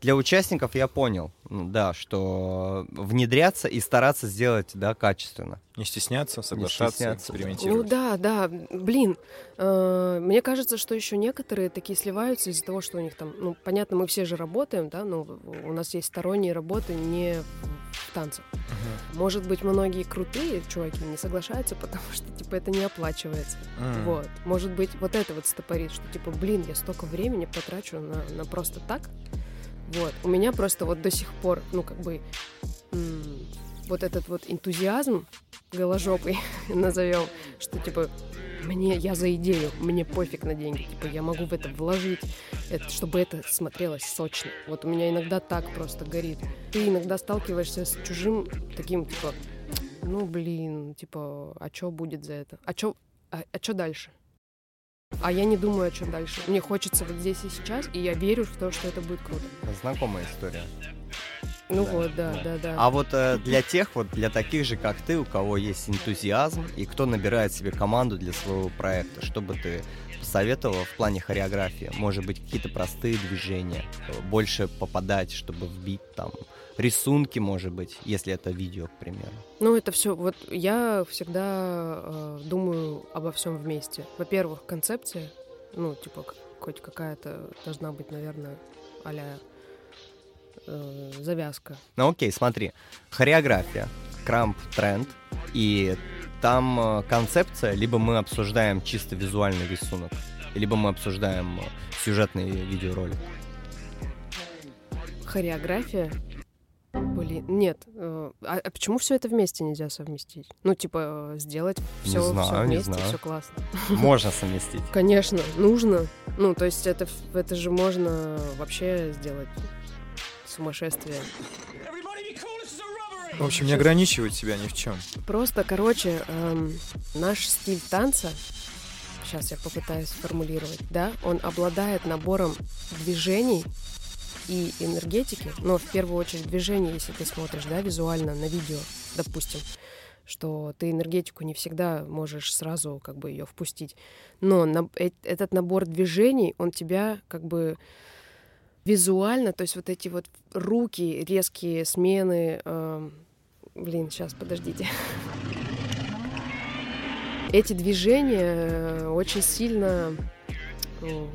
для участников я понял, ну, да, что внедряться и стараться сделать, да, качественно. Не стесняться, соглашаться, стесняться, да. экспериментировать. Ну да, да, блин, э, мне кажется, что еще некоторые такие сливаются из-за того, что у них там, ну, понятно, мы все же работаем, да, но у нас есть сторонние работы не в танцах. Может быть, многие крутые чуваки не соглашаются, потому что, типа, это не оплачивается. М. Вот. Может быть, вот это вот стопорит, что, типа, блин, я столько времени потрачу на, на просто так. Вот. У меня просто вот до сих пор, ну, как бы, м, вот этот вот энтузиазм голожопый назовем, что, типа, мне, я за идею, мне пофиг на деньги, типа, я могу в это вложить, это, чтобы это смотрелось сочно. Вот у меня иногда так просто горит. Ты иногда сталкиваешься с чужим таким, типа, ну, блин, типа, а что будет за это? А что а, а чё дальше? А я не думаю, о чем дальше. Мне хочется вот здесь и сейчас, и я верю в то, что это будет круто. Знакомая история. Ну Да, вот, да, да. да, да. А вот э, для тех, вот для таких же, как ты, у кого есть энтузиазм и кто набирает себе команду для своего проекта, что бы ты посоветовала в плане хореографии? Может быть, какие-то простые движения, э, больше попадать, чтобы вбить там рисунки, может быть, если это видео, к примеру. Ну, это все. Вот я всегда э, думаю обо всем вместе. Во-первых, концепция, ну, типа, хоть какая-то должна быть, наверное, а-ля э, завязка. Ну окей, смотри, хореография, крамп, тренд, и там э, концепция, либо мы обсуждаем чисто визуальный рисунок, либо мы обсуждаем э, сюжетный видеоролик. Хореография. Блин, нет. э, а, а почему все это вместе нельзя совместить? Ну, типа, э, сделать все, знаю, вместе, все классно. Можно совместить. Конечно, нужно. Ну, то есть это, это же можно вообще сделать сумасшествие. В общем, не ограничивать себя ни в чем. Просто, короче, эм, наш стиль танца, сейчас я попытаюсь сформулировать, да, он обладает набором движений и энергетики, но в первую очередь движений, если ты смотришь, да, визуально на видео, допустим, что ты энергетику не всегда можешь сразу как бы ее впустить, но на- э- этот набор движений, он тебя как бы визуально, то есть вот эти вот руки, резкие смены, эм, блин, сейчас, подождите. Эти движения э, очень сильно э,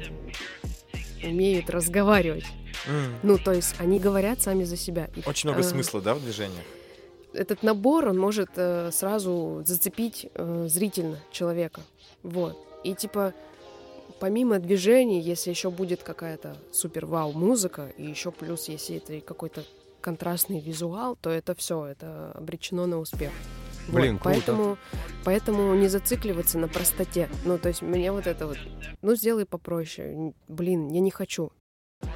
умеют разговаривать. М. Ну, то есть они говорят сами за себя. Очень много э, смысла, да, в движении? Этот набор, он может э, сразу зацепить э, зрительно человека. Вот. И типа, помимо движений, если еще будет какая-то супер-вау музыка, и еще плюс, если это какой-то контрастный визуал, то это все, это обречено на успех. Вот, Блин, круто. Поэтому, поэтому не зацикливаться на простоте. Ну, то есть мне вот это вот, ну, сделай попроще. Блин, я не хочу.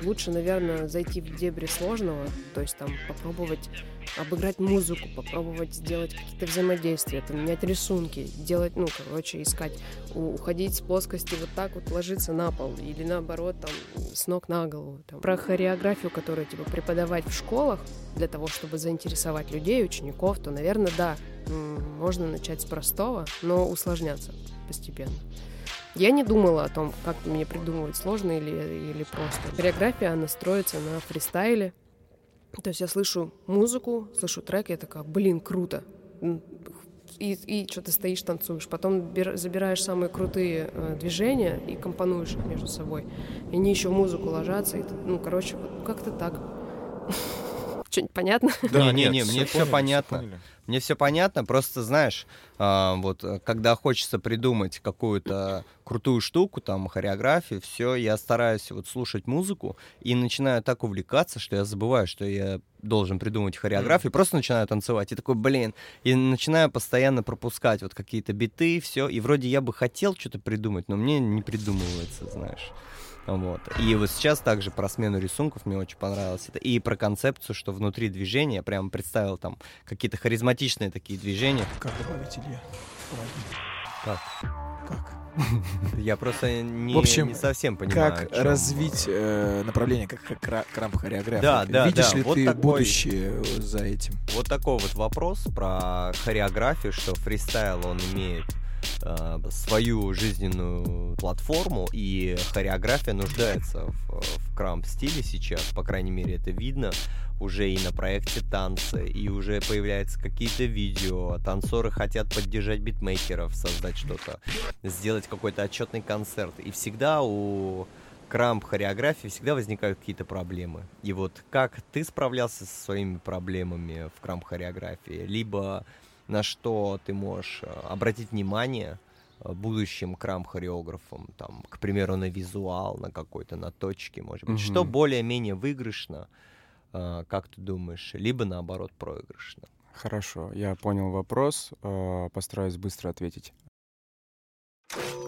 Лучше, наверное, зайти в дебри сложного, то есть там попробовать обыграть музыку, попробовать сделать какие-то взаимодействия, поменять рисунки, делать, ну, короче, искать, уходить с плоскости вот так вот, ложиться на пол, или наоборот, там, с ног на голову. Там. Про хореографию, которую, типа, преподавать в школах для того, чтобы заинтересовать людей, учеников, то, наверное, да, можно начать с простого, но усложняться постепенно. Я не думала о том, как мне придумывать, сложно или, или просто. Хореография, она строится на фристайле. То есть я слышу музыку, слышу трек, я такая, блин, круто. И, и что ты стоишь, танцуешь. Потом бер- забираешь самые крутые э, движения и компонуешь их между собой. И они еще в музыку ложатся. И, ну, короче, вот как-то так. Что-нибудь понятно? Не, не, не, мне все понятно. Мне все понятно, просто знаешь, а, вот э, когда хочется придумать какую-то крутую штуку, там хореографию, все, я стараюсь вот слушать музыку и начинаю так увлекаться, что я забываю, что я должен придумать хореографию, просто начинаю танцевать. И такой, блин, и начинаю постоянно пропускать вот какие-то биты, все, и вроде я бы хотел что-то придумать, но мне не придумывается, знаешь. Вот. И вот сейчас также про смену рисунков мне очень понравилось это. И про концепцию, что внутри движения я прямо представил там какие-то харизматичные такие движения. Как добавить Илья? Как? Как? Я просто не, В общем, не совсем понимаю. Как о чём. развить э, направление как, как кра- крамп хореографии? Да, да, Видишь да, ли вот ты такой- будущее за этим? Вот такой вот вопрос про хореографию, что фристайл, он имеет э, свою жизненную платформу, и хореография нуждается в, в крамп-стиле сейчас, по крайней мере, это видно уже и на проекте танцы, и уже появляются какие-то видео, танцоры хотят поддержать битмейкеров, создать что-то, сделать какой-то отчетный концерт, и всегда у крамп хореографии всегда возникают какие-то проблемы. И вот как ты справлялся со своими проблемами в крамп хореографии, либо на что ты можешь э, обратить внимание э, будущим крам хореографам, там, к примеру, на визуал, на какой-то, на точке, может быть, что Мгм. более-менее выигрышно, э, как ты думаешь, либо наоборот проигрышно. Хорошо, я понял вопрос, постараюсь быстро ответить.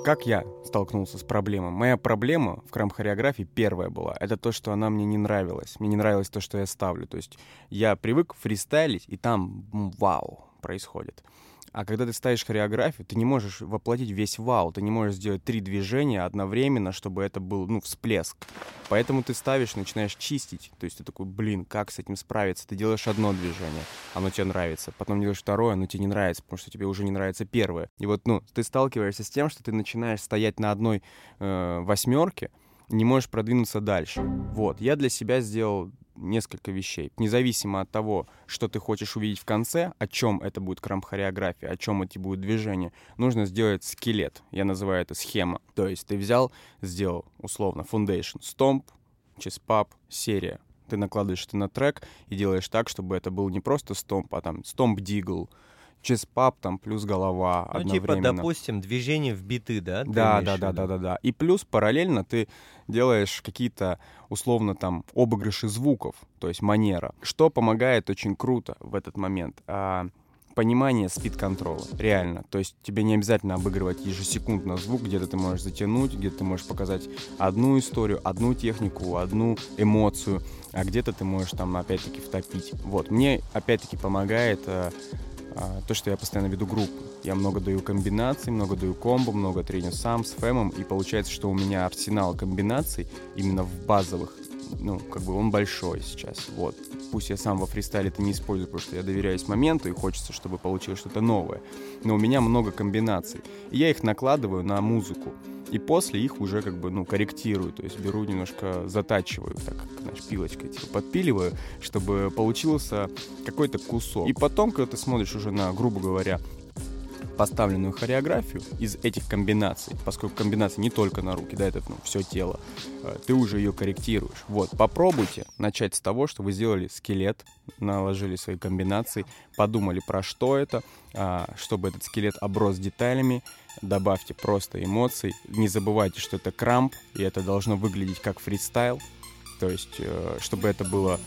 Как я столкнулся с проблемой? Моя проблема в крам-хореографии первая была. Это то, что она мне не нравилась. Мне не нравилось то, что я ставлю. То есть я привык фристайлить, и там вау происходит. А когда ты ставишь хореографию, ты не можешь воплотить весь вау. Ты не можешь сделать три движения одновременно, чтобы это был, ну, всплеск. Поэтому ты ставишь, начинаешь чистить. То есть ты такой, блин, как с этим справиться? Ты делаешь одно движение, оно тебе нравится. Потом делаешь второе, оно тебе не нравится, потому что тебе уже не нравится первое. И вот, ну, ты сталкиваешься с тем, что ты начинаешь стоять на одной э, восьмерке, не можешь продвинуться дальше. Вот, я для себя сделал несколько вещей. Независимо от того, что ты хочешь увидеть в конце, о чем это будет крамп-хореография, о чем эти будут движения, нужно сделать скелет. Я называю это схема. То есть ты взял, сделал условно foundation, стомп, чиспап, серия. Ты накладываешь это на трек и делаешь так, чтобы это был не просто стомп, а там стомп дигл, чиспап там плюс голова Ну, типа, одновременно. допустим, движение в биты, да? Да, да, да, да, да, да. И плюс параллельно ты делаешь какие-то условно там обыгрыши звуков, то есть манера. Что помогает очень круто в этот момент? А, понимание спид-контрола, реально. То есть тебе не обязательно обыгрывать ежесекундно звук, где-то ты можешь затянуть, где-то ты можешь показать одну историю, одну технику, одну эмоцию, а где-то ты можешь там опять-таки втопить. Вот, мне опять-таки помогает а, то, что я постоянно веду группы. Я много даю комбинаций, много даю комбо, много треню сам с фэмом, и получается, что у меня арсенал комбинаций именно в базовых, ну, как бы он большой сейчас, вот. Пусть я сам во фристайле это не использую, потому что я доверяюсь моменту и хочется, чтобы получилось что-то новое. Но у меня много комбинаций, и я их накладываю на музыку. И после их уже как бы, ну, корректирую, то есть беру немножко, затачиваю, так, знаешь, пилочкой, типа, подпиливаю, чтобы получился какой-то кусок. И потом, когда ты смотришь уже на, грубо говоря, поставленную хореографию из этих комбинаций, поскольку комбинации не только на руки, да, это ну, все тело, э, ты уже ее корректируешь. Вот, попробуйте начать с того, что вы сделали скелет, наложили свои комбинации, подумали про что это, а, чтобы этот скелет оброс деталями, добавьте просто эмоций, не забывайте, что это крамп, и это должно выглядеть как фристайл, то есть, э, чтобы это было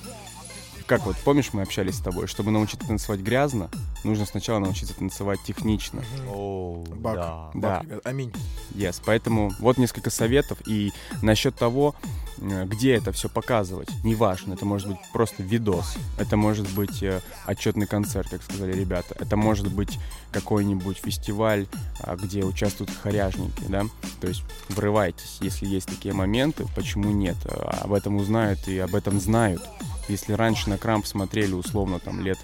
как вот, помнишь, мы общались с тобой, чтобы научиться танцевать грязно, нужно сначала научиться танцевать технично. О, Бак. да. Да. Бак, ребят, Аминь. Yes, поэтому вот несколько советов. И насчет того, э, где это все показывать, неважно, это может быть просто видос, это может быть э, отчетный концерт, как сказали ребята, это может быть какой-нибудь фестиваль, а, где участвуют хоряжники, да, то есть врывайтесь, если есть такие моменты, почему нет, А, об этом узнают и об этом знают. Если раньше на Крамп смотрели условно там лет,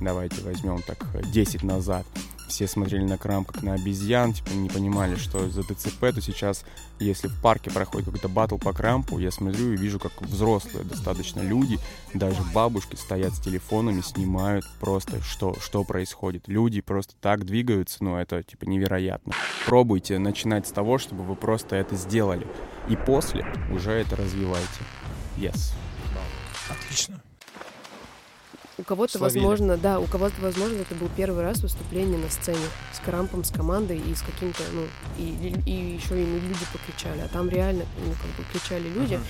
давайте возьмем так, э, 10 назад, все смотрели на Крамп как на обезьян, типа не понимали, что за ТЦП, то сейчас, если в парке проходит какой-то батл по Крампу, я смотрю и вижу, как взрослые достаточно люди, даже бабушки стоят с телефонами, снимают просто, что, что происходит. Люди просто так двигаются, ну это типа невероятно. Пробуйте начинать с того, чтобы вы просто это сделали. И после уже это развивайте. Yes. Отлично. У кого-то, Словили. возможно, да, у кого-то, возможно, это был первый раз выступление на сцене с крампом, с командой и с каким-то, ну, и, и еще и люди покричали, а там реально, ну, как бы кричали люди,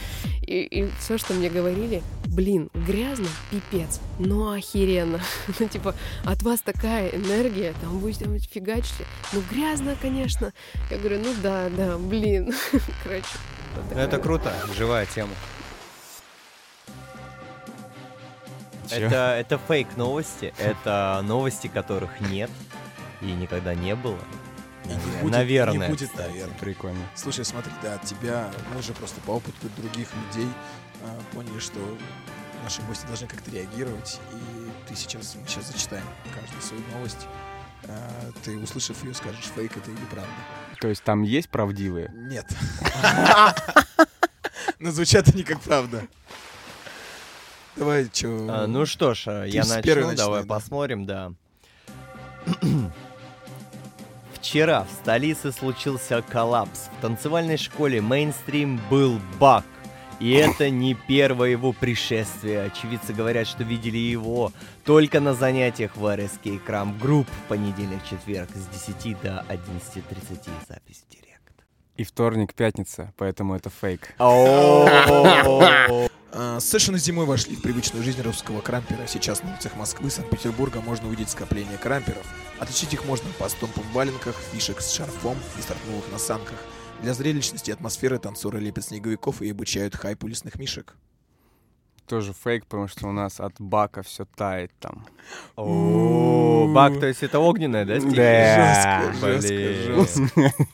и, и все, что мне говорили, блин, грязно, пипец, но охеренно, ну, типа, от вас такая энергия, там будете там фигачите, ну, грязно, конечно, я говорю, ну, да, да, блин, короче, Ну, это круто, живая тема. Это, это фейк новости, это новости, которых нет и никогда не было. И не будет- Наверное. Не будет, наверное. Прикольно. Слушай, смотри, да, от тебя, мы же просто по опыту других людей а, поняли, что наши гости должны как-то реагировать, и ты сейчас, мы сейчас зачитаем каждую свою новость, А, ты, услышав ее, скажешь, фейк это или правда. То есть там есть правдивые? Нет. Но звучат они как правда. Давай, чё... А, ну что ж, а, я начну, первой давай начинай, да. посмотрим, да. Вчера в столице случился коллапс. В танцевальной школе мейнстрим был баг. И это не первое его пришествие. Очевидцы говорят, что видели его только на занятиях в РСК Krump Group в понедельник-четверг с 10 до 11.30 запись в директ. И вторник, пятница, поэтому это фейк. А, Совершенно зимой вошли в привычную жизнь русского крампера. Сейчас на улицах Москвы, Санкт-Петербурга можно увидеть скопление крамперов. Отличить их можно по стомпам в валенках, фишек с шарфом и стартнулых на санках. Для зрелищности и атмосферы танцоры лепят снеговиков и обучают хайпу лесных мишек. Тоже фейк, потому что у нас от бака все тает там. О, Баг, то есть это огненная, да? Да. Жестко, жестко, жестко.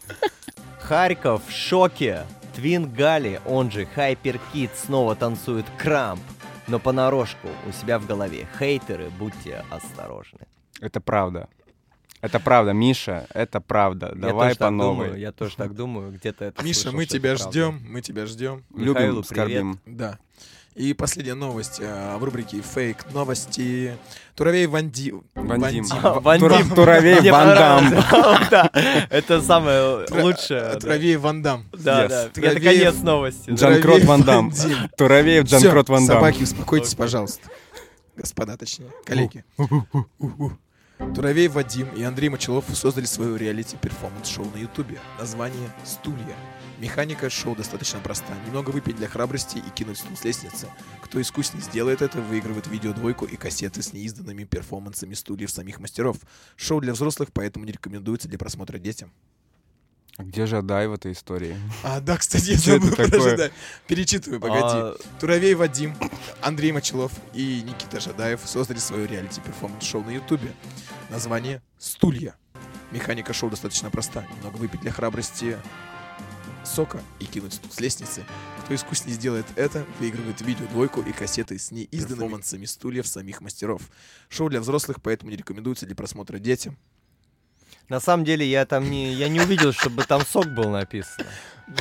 Харьков в шоке. Твин Гали, он же Хайпер Кит, снова танцует крамп. Но понарошку у себя в голове. Хейтеры, будьте осторожны. Это правда. Это правда, Миша, это правда. Давай по новой. думаю, я тоже так думаю. Где-то это Миша, слышал, мы тебя ждем, мы тебя ждем. Любим, Михаилу скорбим. Да. И последняя новость э, в рубрике «Фейк новости». Туровей Ванди... Вандим. А, Вандим. Тура- Туровей Мне Ван Дам. понравилось. Да, это самое лучшее. Туровей Ван Дам. Да, да. Это конец новости. Джан-Крот Ван Дам. Всё, Джан-Крот Ван Дам. Собаки, успокойтесь, пожалуйста. Господа, точнее, коллеги. Туровей Вадим и Андрей Мочелов создали свое реалити-перформанс-шоу на Ютубе. Название «Стулья». Механика шоу достаточно проста. Немного выпить для храбрости и кинуть стул с лестницы. Кто искуснее сделает это, выигрывает видео-двойку и кассеты с неизданными перформансами стульев самих мастеров. Шоу для взрослых, поэтому не рекомендуется для просмотра детям. Где Жадай в этой истории? А, да, кстати, я забыл про? Жадай. Перечитывай, погоди. А, Туровей Вадим, Андрей Мочелов и Никита Жадаев создали свое реалити-перформанс-шоу на Ютубе. Название «Стулья». Механика шоу достаточно проста. Немного выпить для храбрости сока и кинуть с лестницы. Кто искуснее сделает это, выигрывает видео двойку и кассеты с неизданными перформансами стульев самих мастеров. Шоу для взрослых, поэтому не рекомендуется для просмотра детям. На самом деле я там не, я не увидел, чтобы там сок был написан.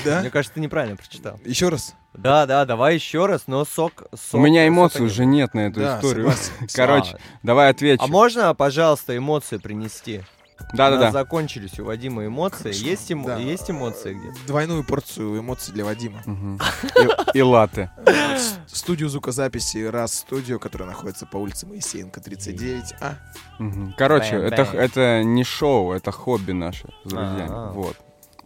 Да? Мне кажется, ты неправильно прочитал. Еще раз? Да, да, давай еще раз, но сок. У сок- меня сока эмоций уже нет на эту Да, историю. согласен. Короче, А, давай отвечу. А можно, пожалуйста, эмоции принести? У нас Да-да-да. закончились у Вадима эмоции. Хорошо, Есть, эмо- да. есть эмоции где-то? Двойную порцию эмоций для Вадима. И латте. Э, студию звукозаписи «Раз Студио», которая находится по улице Моисеенко, 39А. Мгм. Короче, это, это не шоу, это хобби наше с друзьями. А-а. Вот.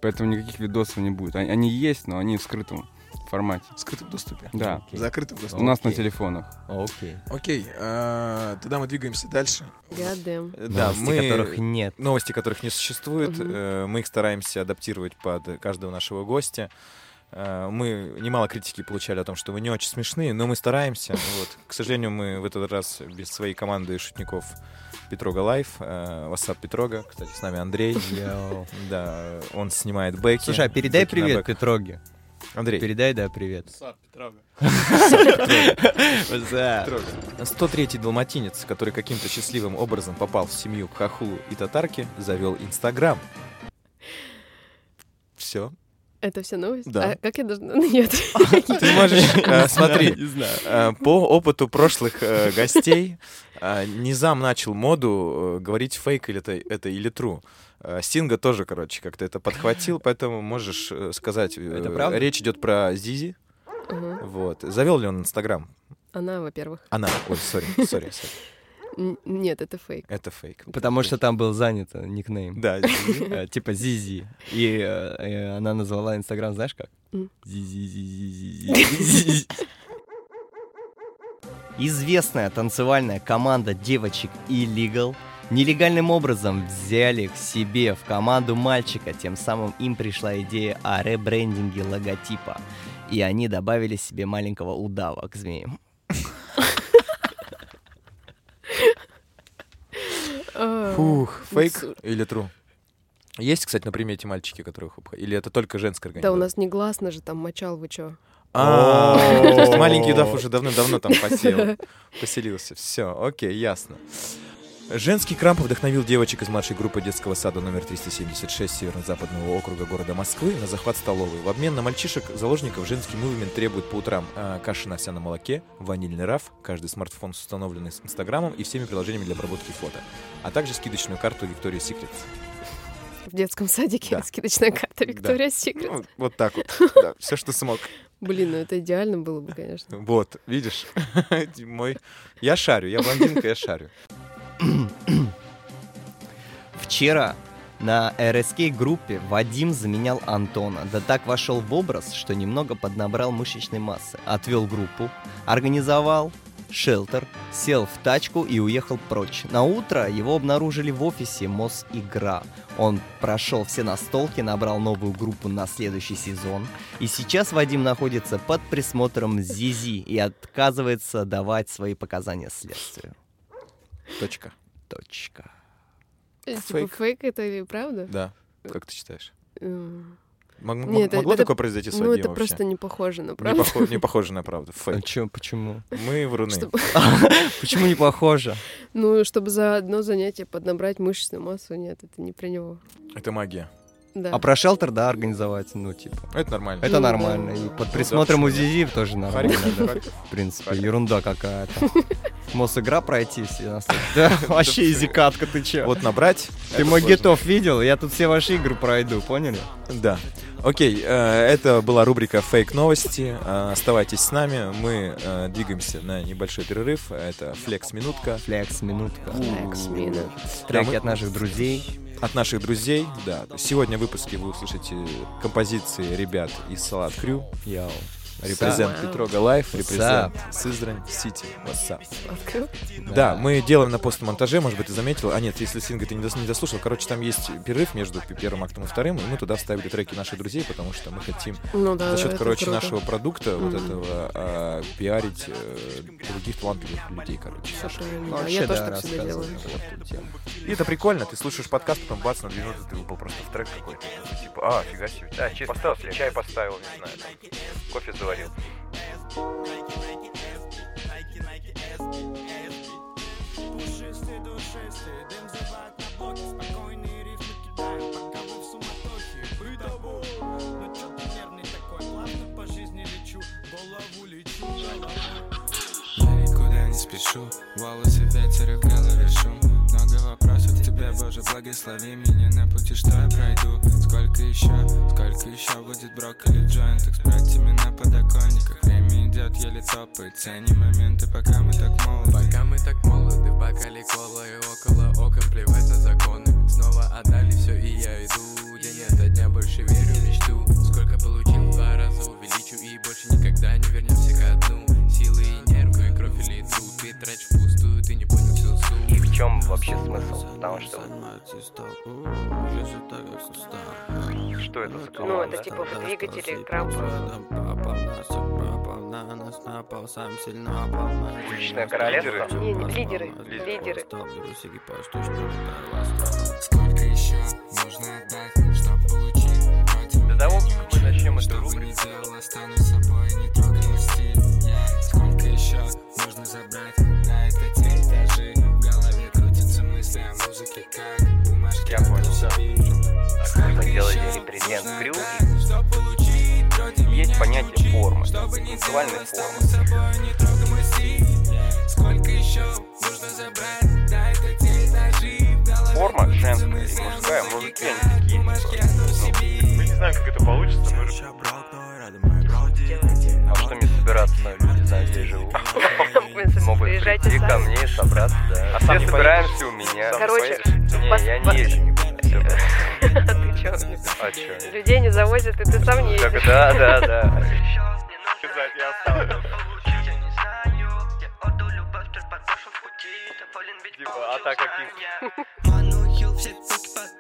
Поэтому никаких видосов не будет. Они, они есть, но они в скрытом формате. В скрытом доступе. Да. В закрытом У доступе. нас на Окей. телефонах. Окей. Окей, э, тогда мы двигаемся дальше. Goddamn. Да, Новости, мы... которых нет. Новости, которых не существует, Мгм. э, мы их стараемся адаптировать под каждого нашего гостя. Э, Мы немало критики получали о том, что вы не очень смешные, но мы стараемся. Вот. К сожалению, мы в этот раз без своей команды шутников Петрога Life, э, what's up Петрога, кстати, с нами Андрей. Да, он снимает бэки. Слушай, а передай привет. Петроге. Андрей, Передай, да, привет. Петрога. Петрога. 103-й далматинец, который каким-то счастливым образом попал в семью к Хахулу и Татарке, завел Инстаграм. Все. Это вся новость? Да. А как я должна... Нет. Ты можешь, э, смотри, Не знаю. э, по опыту прошлых э, гостей, Низам начал моду говорить фейк или это, это или true. Стинга тоже, короче, как-то это подхватил, поэтому можешь сказать. Это правда? Речь идет про Зизи. Вот. Завел ли он Инстаграм? Она, во-первых. Она. Ой, сори, сори, сори. Нет, это фейк. Это фейк. Потому что там был занят никнейм. Да, Зизи. Э, Типа Зизи. И э, э, она назвала Инстаграм, знаешь как? Зи-зи-зи-зи-зи-зи. Известная танцевальная команда девочек Illegal нелегальным образом взяли к себе в команду мальчика, тем самым им пришла идея о ребрендинге логотипа. И они добавили себе маленького удава к змеям. Фух, фейк или тру? Есть, кстати, на примете мальчики, которых Или это только женская Да, у организация? нас негласно же там мочал, вы чё? А, маленький удав уже давным-давно там посел, поселился. Все, окей, ясно. Женский Крамп вдохновил девочек из младшей группы детского сада номер 376 Северо-Западного округа города Москвы на захват столовой. В обмен на мальчишек, заложников, женский мувимент требует по утрам а, каши на овсяном молоке, ванильный раф, каждый смартфон с установленным Инстаграмом и всеми приложениями для обработки фото, а также скидочную карту Victoria's Secret. В детском садике Да. скидочная карта Виктория Секрет. Ну, вот так вот. все, что смог. Блин, ну это идеально было бы, конечно. Вот, видишь, мой... Я шарю, я блондинка, я шарю. Вчера на РСК группе Вадим заменял Антона. Да так вошел в образ, что немного поднабрал мышечной массы. Отвел группу, организовал шелтер, сел в тачку и уехал прочь. На утро его обнаружили в офисе Мосигра. Он прошел все настолки, набрал новую группу на следующий сезон. И сейчас Вадим находится под присмотром Зизи и отказывается давать свои показания следствию. Точка. Точка. Э, Типа Фейк. фейк это или правда? Да. Как ты считаешь? М. Мог- Нет, могло это- такое произойти с Ну, это вообще? просто не похоже на Не, правду. похо- не похоже на правду. А Фейк. чё, почему? Мы вруны. Чтобы- Почему не похоже? Ну, чтобы за одно занятие поднабрать мышечную массу, нет, это не про него. Это магия. Да. А про шелтер, да, организовать, ну, типа. Это нормально. Это Ну, нормально. И под присмотром у? Зизи тоже нормально. В принципе, ерунда какая-то. Мосигра пройти все Да, вообще изикатка, ты чё? Вот набрать. Ты мой гитов видел? Я тут все ваши игры пройду, поняли? Да. Окей, э, это была рубрика «Фейк новости». Э, Оставайтесь с нами, мы э, двигаемся на небольшой перерыв. Это «Флекс-минутка». Флекс, минутка. Флекс, минут. Треки от наших друзей. От наших друзей, да. Сегодня в выпуске вы услышите композиции ребят из Салат Crew. Yo. Represent. Петрога Life, represent Сызрань Сити. Открыл? Да, мы делаем на постмонтаже, может быть, ты заметил. А нет, если Синга ты не, дос- не дослушал, короче, там есть перерыв между первым актом и вторым, и мы туда вставили треки наших друзей, потому что мы хотим Ну да, за счет, короче, круто. нашего продукта вот Мгм. этого а, пиарить э, других талантливых людей, короче. Ну, вообще, Я тоже да, так всегда делаю. И это прикольно, ты слушаешь подкаст, потом бац, на две минуты ты выпал просто в трек какой-то. Типа, а, фига себе. Да, чисто поставил себе чай поставил, не знаю, там, кофе заварил. Я никуда не спешу Волосы ветер и в голове шум Много вопросов к тебе, Боже, благослови меня на пути, что я пройду. Сколько еще, сколько еще будет брокколи джойнт? Экспресс на подоконниках Время идет, еле топает Ценим моменты, пока мы так молоды. Пока мы так молоды, в бокале кола и около окон Плевать на законы. Снова отдали все и я иду. День ото дня больше верю в мечту. Сколько получил, два раза увеличу И больше никогда не вернемся к дну. Силы и нервы, кровь или труд Ты тратишь впустую, ты не понял И в чем вообще смысл? Потому что что это за Ну, команда? это типа двигатели крампа. Уличное королевство? Не, не, лидеры. Лидеры. Сколько еще нужно отдать, чтобы получить До того, как мы начнем Что эту бы рубрику, ни делал, останусь собой, не трогай мой стиль Я- Сколько еще нужно забрать, Я понял. Сколько Можно делать репрезент нужно крю, отдать, чтоб получить против есть понятие формы, Чтобы не танцевальной делал, формы. нужно Форма женская и мужская, мужики, они такие, себе. Мы не знаем, как это получится, мы А что мне собираться? Люди? знают, где я живу. Могут прийти ко мне и собраться, да. А Все не собираемся у меня. Короче, Не, я не езжу. Ты чё? А чё? Людей не завозят, и ты сам не едешь. да, да, да. Типа, а так как их...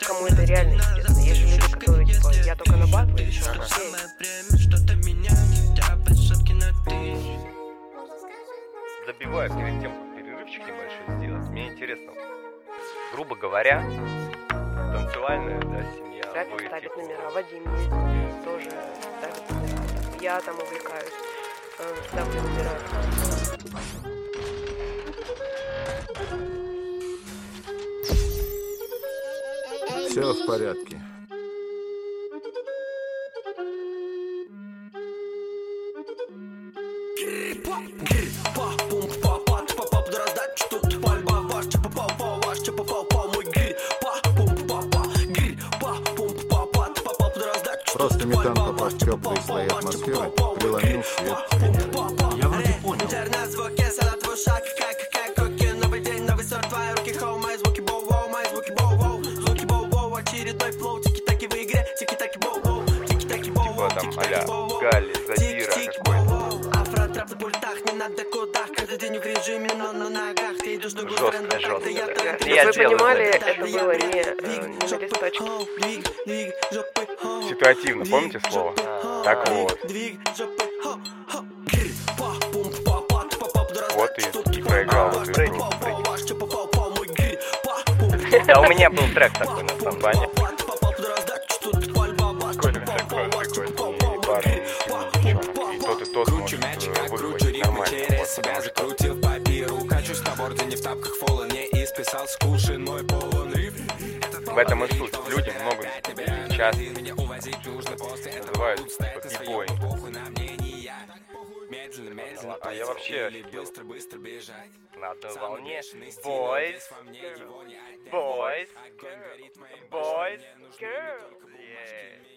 Кому это реально интересно? Есть же люди, которые, типа, я только на батлы, и всё, окей. Забиваю перед тем, как перерывчик небольшой сделать. Мне интересно, грубо говоря, танцевальная, да, семья. Рафик вы, ставит типа, номера, Вадим ездит, тоже ставит номера. Я там увлекаюсь, ставлю номера. Все в порядке. Просто попав в теплые слои атмосферы, преломил свет. В Я вроде понял. Типа там а-ля Гали, Задира какой-то. Жестко, жестко. Чтобы Я вы делаю понимали, это. было не, э, не на листочке. Ситуативно, помните слово? Так вот. Вот и проиграл в эту игру. А у меня был трек такой на самбане. Нормально. Вот, потому что Крутил папиру, качусь на борде, не в тапках фола, не исписал скушен мой полон риф. в этом и суть. Люди много сейчас называют бибой. А я вообще любил на одной волне. Boys, boys, boys, girls.